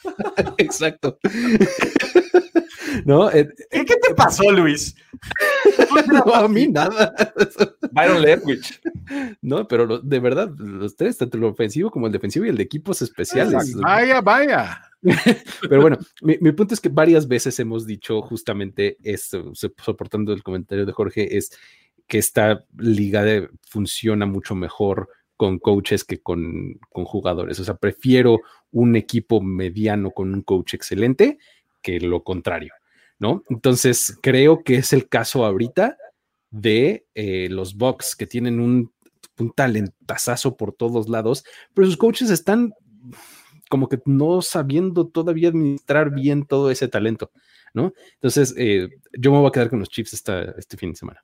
Exacto. ¿No? Eh, ¿Qué, te pasó, Luis? no, a mí nada. Byron Leftwich. No, pero de verdad, los tres, tanto el ofensivo como el defensivo y el de equipos especiales. Vaya, vaya. Pero bueno, mi, mi, punto es que varias veces hemos dicho justamente esto, soportando el comentario de Jorge, es que esta liga funciona mucho mejor con coaches que con, con, jugadores. O sea, prefiero un equipo mediano con un coach excelente que lo contrario, ¿no? Entonces, creo que es el caso ahorita de eh, los Bucks, que tienen un, un talentazazo por todos lados, pero sus coaches están como que no sabiendo todavía administrar bien todo ese talento, ¿no? Entonces, eh, yo me voy a quedar con los Chiefs este fin de semana.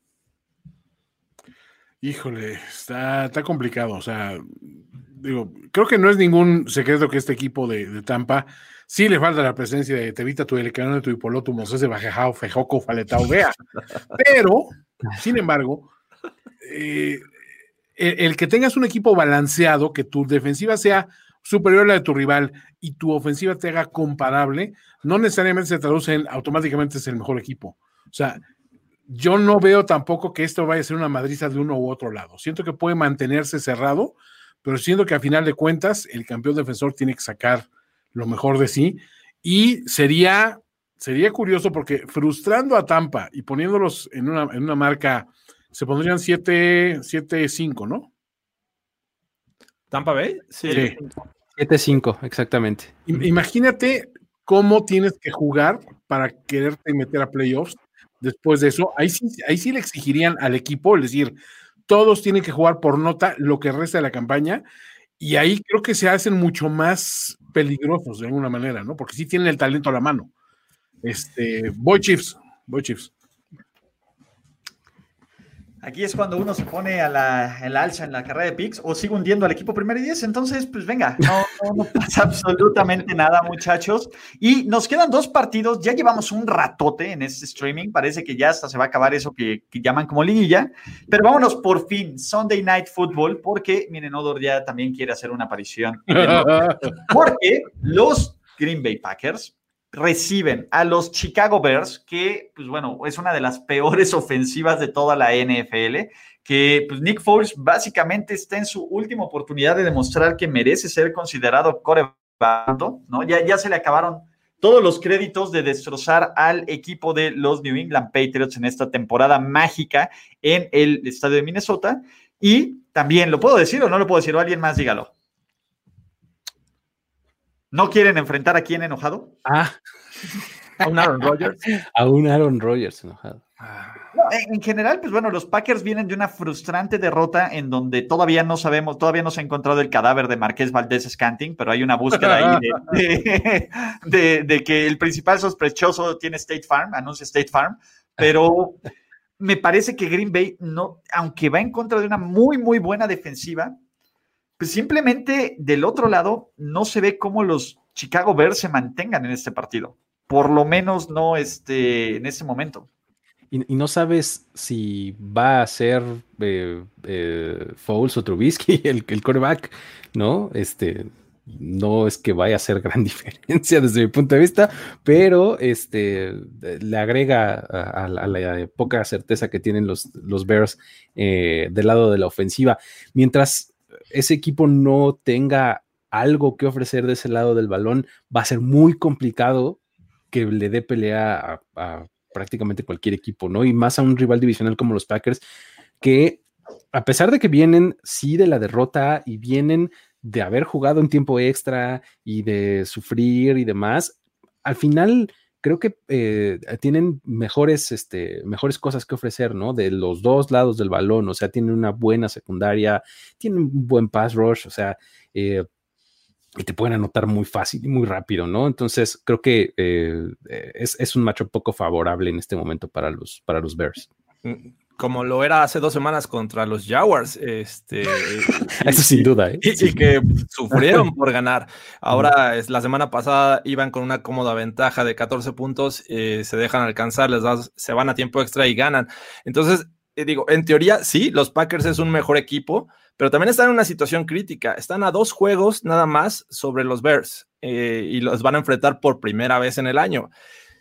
Híjole, está, está complicado. O sea, digo, creo que no es ningún secreto que este equipo de, Tampa sí le falta la presencia de Tevita, tu Elecano, tu Hipoloto, Moses de Bajejao, Fejoco, Faletao, Vea. Pero, sin embargo, eh, el, que tengas un equipo balanceado, que tu defensiva sea superior a la de tu rival y tu ofensiva te haga comparable, no necesariamente se traduce en automáticamente es el mejor equipo. O sea, yo no veo tampoco que esto vaya a ser una madriza de uno u otro lado. Siento que puede mantenerse cerrado, pero siento que a final de cuentas el campeón defensor tiene que sacar lo mejor de sí. Y sería, sería curioso porque frustrando a Tampa y poniéndolos en una, en una marca, se pondrían 7-5, ¿no? ¿Tampa Bay? Sí. 7-5, exactamente. Imagínate cómo tienes que jugar para quererte meter a playoffs después de eso, ahí sí, ahí sí le exigirían al equipo, es decir, todos tienen que jugar por nota lo que resta de la campaña, y ahí creo que se hacen mucho más peligrosos de alguna manera, ¿no? Porque sí tienen el talento a la mano. Este, Boy Chiefs, Boy Chiefs. Aquí es cuando uno se pone a la, alza en la carrera de picks o sigue hundiendo al equipo primero y diez. Entonces, pues venga, no, no, pasa absolutamente nada, muchachos. Y nos quedan dos partidos. Ya llevamos un ratote en este streaming. Parece que ya hasta se va a acabar eso que, llaman como liguilla. Pero vámonos por fin, Sunday Night Football, porque miren, Odor ya también quiere hacer una aparición. Porque los Green Bay Packers reciben a los Chicago Bears, que, pues bueno, es una de las peores ofensivas de toda la NFL, que pues, Nick Foles básicamente está en su última oportunidad de demostrar que merece ser considerado coreback, ¿no? Ya, ya se le acabaron todos los créditos de destrozar al equipo de los New England Patriots en esta temporada mágica en el estadio de Minnesota. Y también, ¿lo puedo decir o no lo puedo decir? O alguien más, dígalo. ¿No quieren enfrentar a quién enojado? Ah. A un Aaron Rodgers. A un Aaron Rodgers enojado. en general, pues bueno, los Packers vienen de una frustrante derrota en donde todavía no sabemos, todavía no se ha encontrado el cadáver de Marqués Valdés Scanting, pero hay una búsqueda ahí de, de, que el principal sospechoso tiene State Farm, anuncia State Farm, pero me parece que Green Bay, no, aunque va en contra de una muy, muy buena defensiva, pues simplemente del otro lado no se ve cómo los Chicago Bears se mantengan en este partido. Por lo menos no este, en ese momento. Y, no sabes si va a ser eh, eh, Foles o Trubisky el, el quarterback, ¿no? Este, no es que vaya a ser gran diferencia desde mi punto de vista, pero este, le agrega a, la poca certeza que tienen los, los Bears eh, del lado de la ofensiva. Mientras ese equipo no tenga algo que ofrecer de ese lado del balón, va a ser muy complicado que le dé pelea a, prácticamente cualquier equipo, ¿no? Y más a un rival divisional como los Packers, que a pesar de que vienen sí de la derrota y vienen de haber jugado en tiempo extra y de sufrir y demás, al final creo que eh, tienen mejores, este, mejores cosas que ofrecer, ¿no? De los dos lados del balón, o sea, tienen una buena secundaria, tienen un buen pass rush, o sea, eh, y te pueden anotar muy fácil y muy rápido, ¿no? Entonces creo que eh, es, es, un macho poco favorable en este momento para los, para los Bears. Como lo era hace dos semanas contra los Jaguars, este, eso sin duda, ¿eh? y, que sufrieron por ganar. Ahora, es, la semana pasada iban con una cómoda ventaja de 14 puntos, eh, se dejan alcanzar, les se van a tiempo extra y ganan. Entonces, eh, digo, en teoría, sí, los Packers es un mejor equipo, pero también están en una situación crítica. Están a dos juegos nada más sobre los Bears y los van a enfrentar por primera vez en el año.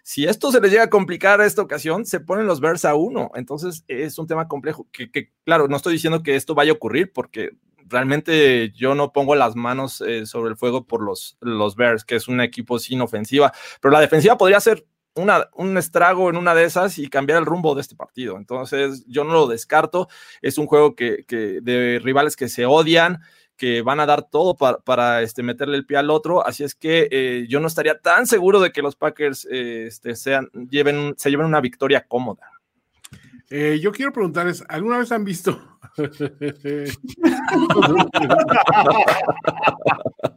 Si esto se les llega a complicar a esta ocasión, se ponen los Bears a uno. Entonces es un tema complejo que, claro, no estoy diciendo que esto vaya a ocurrir porque realmente yo no pongo las manos eh, sobre el fuego por los, los Bears, que es un equipo sin ofensiva, pero la defensiva podría ser un estrago en una de esas y cambiar el rumbo de este partido. Entonces, yo no lo descarto. Es un juego que, de rivales que se odian, que van a dar todo para, este, meterle el pie al otro. Así es que eh, yo no estaría tan seguro de que los Packers eh, este, sean, lleven, se lleven una victoria cómoda. Eh, yo quiero preguntarles, ¿alguna vez han visto?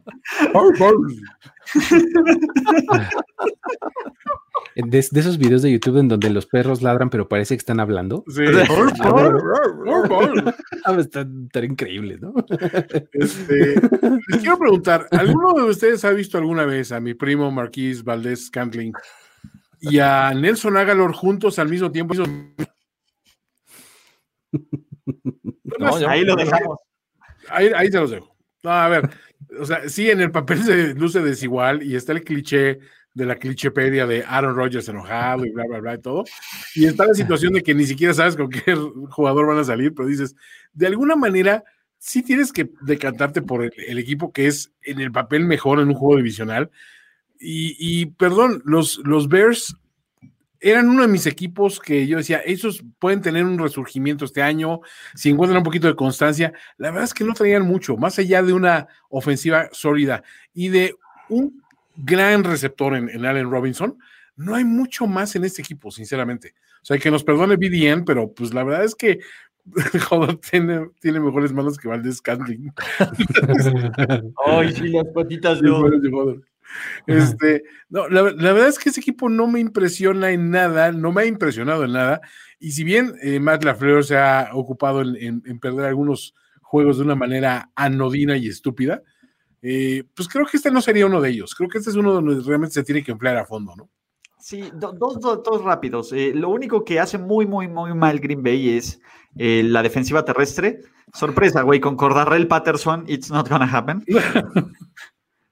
De, esos videos de YouTube en donde los perros ladran, pero parece que están hablando. Sí. Ah, Estar increíble, ¿no? Este, les quiero preguntar: ¿alguno de ustedes ha visto alguna vez a mi primo Marquís Valdés Cantling y a Nelson Agalor juntos al mismo tiempo? ahí lo dejamos. Ahí, ahí te los dejo. a ver, o sea, sí, en el papel se luce desigual y está el cliché de la clichepedia de Aaron Rodgers enojado y bla, bla, bla y todo. Y está la situación de que ni siquiera sabes con qué jugador van a salir, pero dices, de alguna manera, sí tienes que decantarte por el, equipo que es en el papel mejor en un juego divisional. Y, perdón, los, los Bears eran uno de mis equipos que yo decía, esos pueden tener un resurgimiento este año, si encuentran un poquito de constancia. La verdad es que no traían mucho, más allá de una ofensiva sólida y de un gran receptor en, Allen Robinson. No hay mucho más en este equipo, sinceramente. O sea, que nos perdone BDN, pero pues la verdad es que joder, tiene, tiene mejores manos que Valdez Cantling. Ay, sí, las patitas de Este, no, la, verdad es que ese equipo no me impresiona en nada, no me ha impresionado en nada. Y si bien eh, Matt LaFleur se ha ocupado en, perder algunos juegos de una manera anodina y estúpida, eh, pues creo que este no sería uno de ellos. Creo que este es uno donde realmente se tiene que emplear a fondo, ¿no? Sí, dos, dos, rápidos. Eh, lo único que hace muy, muy, muy mal Green Bay es eh, la defensiva terrestre. Sorpresa, güey, con Cordarrell Patterson, it's not gonna happen.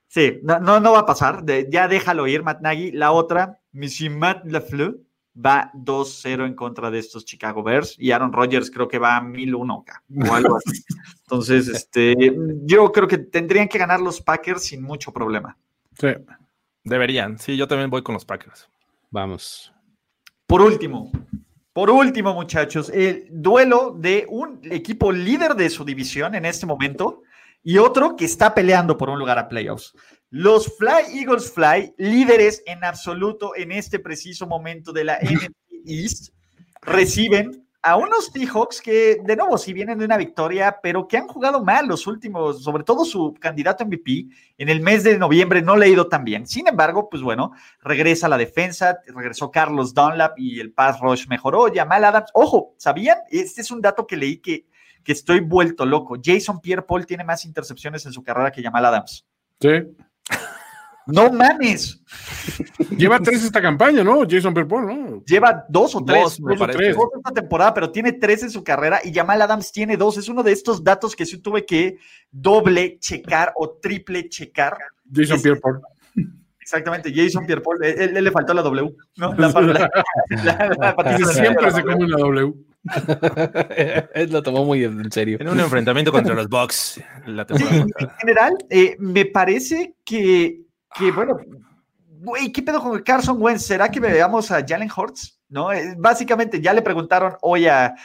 sí, no, no, va a pasar. ya déjalo ir, Matt Nagy. La otra, Monsieur Matt LaFleur va 2-0 en contra de estos Chicago Bears y Aaron Rodgers creo que va a 1001 o algo así. Entonces, este, yo creo que tendrían que ganar los Packers sin mucho problema. Sí. Deberían. Sí, yo también voy con los Packers. Vamos. Por último, por último, muchachos, el duelo de un equipo líder de su división en este momento y otro que está peleando por un lugar a playoffs. Los Fly Eagles Fly, líderes en absoluto en este preciso momento de la NFC East, reciben a unos Seahawks que, de nuevo, si vienen de una victoria, pero que han jugado mal los últimos, sobre todo su candidato MVP, en el mes de noviembre no le ha ido tan bien. Sin embargo, pues bueno, regresa la defensa, regresó Carlos Dunlap y el pass rush mejoró. Jamal Adams, ojo, ¿sabían? Este es un dato que leí que, que estoy vuelto loco. Jason Pierre Paul tiene más intercepciones en su carrera que Jamal Adams. Sí. No mames. Lleva tres esta campaña, ¿no? Jason Pierre ¿no? Lleva dos o tres. Dos, tres. esta temporada, pero tiene tres en su carrera y Jamal Adams tiene dos. Es uno de estos datos que sí tuve que doble checar o triple checar. Jason Pierre Paul. Exactamente, Jason Pierre Paul. Él, le faltó la W, ¿no? siempre se come una W. Él lo tomó muy en serio. En un enfrentamiento contra los Bucks. La en general, eh, me parece que que bueno, güey, ¿qué pedo con Carson Wentz? ¿Será que veamos a Jalen Hurts? ¿No? Eh, básicamente ya le preguntaron hoy a,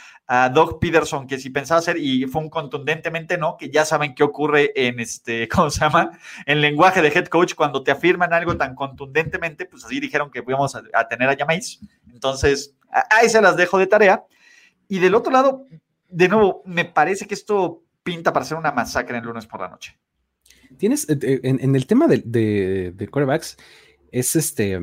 Doug Peterson que si pensaba hacer, y fue un contundentemente no, que ya saben qué ocurre en este, ¿cómo se llama? En lenguaje de head coach, cuando te afirman algo tan contundentemente, pues así dijeron que íbamos a, tener a Jameis. Entonces, ahí se las dejo de tarea. Y del otro lado, de nuevo, me parece que esto pinta para ser una masacre el lunes por la noche. tienes, eh, eh, en, el tema de, de, quarterbacks, es este,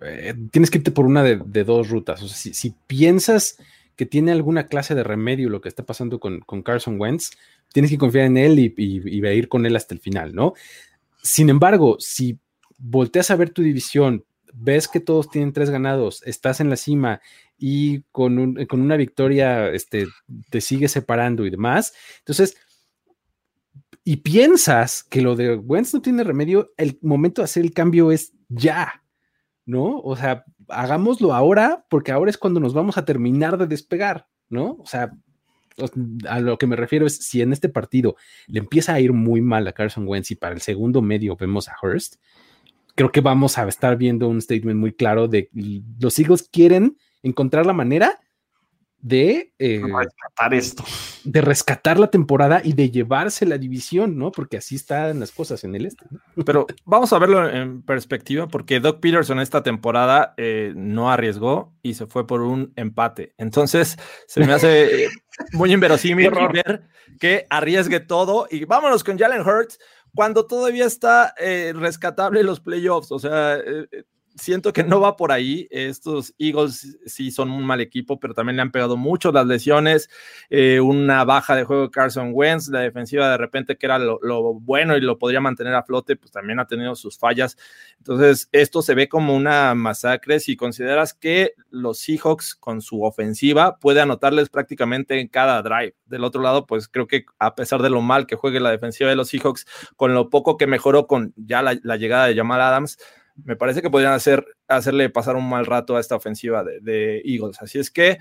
eh, tienes que irte por una de, dos rutas. O sea, si, piensas que tiene alguna clase de remedio lo que está pasando con, Carson Wentz, tienes que confiar en él y, y, y ir con él hasta el final, ¿no? Sin embargo, si volteas a ver tu división, ves que todos tienen tres ganados, estás en la cima y con, con una victoria este, te sigue separando y demás. Entonces, y piensas que lo de Wentz no tiene remedio, el momento de hacer el cambio es ya, ¿no? O sea, hagámoslo ahora porque ahora es cuando nos vamos a terminar de despegar, ¿no? O sea, a lo que me refiero es si en este partido le empieza a ir muy mal a Carson Wentz y para el segundo medio vemos a Hurst, creo que vamos a estar viendo un statement muy claro de los Eagles quieren encontrar la manera de eh, rescatar esto. De rescatar la temporada y de llevarse la división, ¿no? Porque así están las cosas en el este. Pero vamos a verlo en perspectiva, porque Doug Peterson esta temporada eh, no arriesgó y se fue por un empate. Entonces, se me hace muy inverosímil ver que arriesgue todo y vámonos con Jalen Hurts cuando todavía está eh, rescatable los playoffs. O sea, siento que no va por ahí. Estos Eagles sí son un mal equipo, pero también le han pegado mucho las lesiones, eh, una baja de juego de Carson Wentz, la defensiva de repente que era lo, bueno y lo podría mantener a flote, pues también ha tenido sus fallas. Entonces, esto se ve como una masacre si consideras que los Seahawks con su ofensiva puede anotarles prácticamente en cada drive. Del otro lado, pues creo que a pesar de lo mal que juegue la defensiva de los Seahawks, con lo poco que mejoró con ya la, la llegada de Jamal Adams, me parece que podrían hacer, hacerle pasar un mal rato a esta ofensiva de, Eagles. Así es que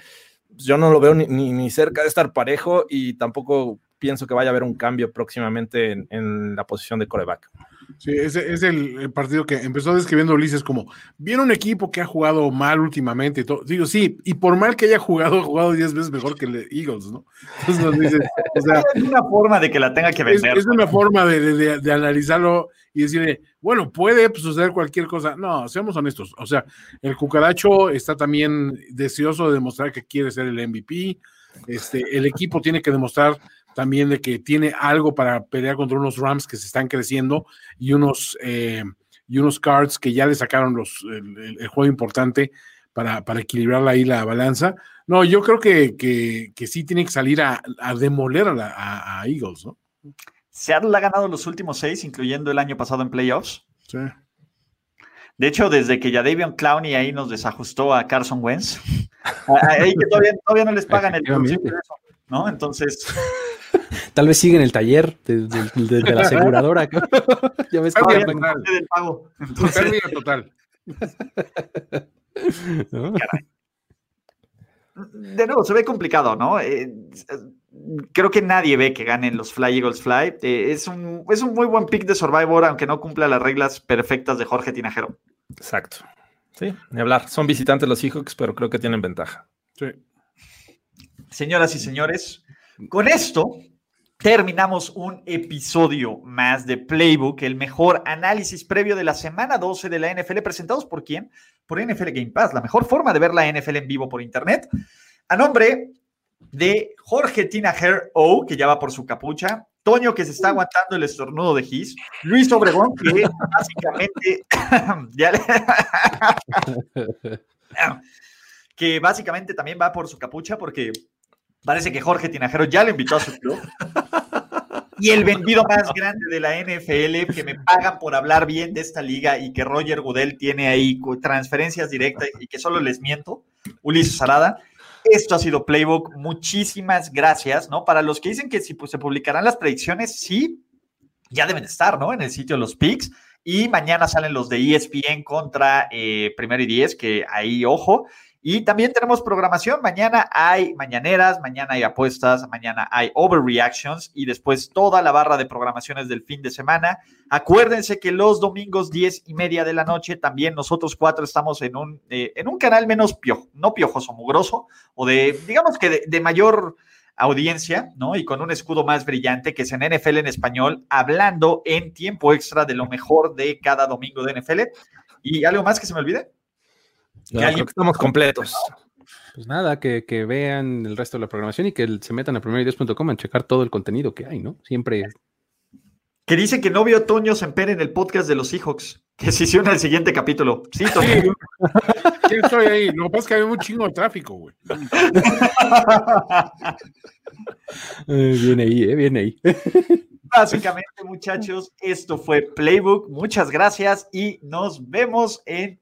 pues, yo no lo veo ni, cerca de estar parejo y tampoco pienso que vaya a haber un cambio próximamente en, la posición de coreback. Sí, es el, partido que empezó describiendo Ulises como, viene un equipo que ha jugado mal últimamente y todo. Digo, sí, y por mal que haya jugado, ha jugado 10 veces mejor que el Eagles, ¿no? Entonces o sea, es una forma de que la tenga que vender. Es, una forma de, de analizarlo y decirle, bueno, puede suceder cualquier cosa. No, seamos honestos. O sea, el cucaracho está también deseoso de demostrar que quiere ser el MVP. Este, el equipo tiene que demostrar también de que tiene algo para pelear contra unos Rams que se están creciendo y unos, eh, y unos Cards que ya le sacaron los, el, juego importante para, para, equilibrar ahí la balanza. No, yo creo que, que, sí tiene que salir a, demoler a, a Eagles, ¿no? Seattle ha ganado los últimos seis, incluyendo el año pasado en playoffs. Sí. De hecho, desde que ya Davion Clowney ahí nos desajustó a Carson Wentz, ahí que todavía, no les pagan el ¿no? Entonces. Tal vez siguen el taller de, la aseguradora. ya ves que total. Del pago. Entonces, total. De nuevo, se ve complicado, ¿no? Eh, creo que nadie ve que ganen los Fly Eagles Fly. Eh, es, un, es un muy buen pick de Survivor, aunque no cumpla las reglas perfectas de Jorge Tinajero. Exacto. Sí, ni hablar. Son visitantes los Seahawks, pero creo que tienen ventaja. Sí. Señoras y señores, con esto terminamos un episodio más de Playbook, el mejor análisis previo de la semana 12 de la NFL, presentados por quién? Por NFL Game Pass, la mejor forma de ver la NFL en vivo por internet. A nombre de Jorge Tinajer O, que ya va por su capucha, Toño, que se está aguantando el estornudo de Gis, Luis Obregón, que básicamente que básicamente también va por su capucha porque parece que Jorge Tinajero ya lo invitó a su club. Y el vendido más grande de la NFL, que me pagan por hablar bien de esta liga y que Roger Goodell tiene ahí transferencias directas y que solo les miento, Ulises Arada. Esto ha sido Playbook. Muchísimas gracias, ¿no? Para los que dicen que si pues, se publicarán las predicciones, sí, ya deben estar, ¿no? En el sitio de los picks. Y mañana salen los de ESPN contra eh, Primero y Diez, que ahí, ojo. Y también tenemos programación. Mañana hay mañaneras, mañana hay apuestas, mañana hay overreactions y después toda la barra de programaciones del fin de semana. Acuérdense que los domingos 10 y media de la noche también nosotros cuatro estamos en un, eh, en un canal menos piojo, no piojoso, mugroso o de, digamos que de, de mayor audiencia, ¿no? Y con un escudo más brillante que es en NFL en español, hablando en tiempo extra de lo mejor de cada domingo de NFL. ¿Y algo más que se me olvide? Estamos completos. Pues nada, que, vean el resto de la programación y que se metan a primeridías.com a checar todo el contenido que hay, ¿no? Siempre que dice que no vio Toño Semper en el podcast de los Seahawks, que se hicieron el siguiente capítulo. Sí, Toño. Sí, estoy ahí. Lo que pasa es que hay un chingo de tráfico, güey. Eh, viene ahí, eh, viene ahí. Básicamente, muchachos, esto fue Playbook. Muchas gracias y nos vemos en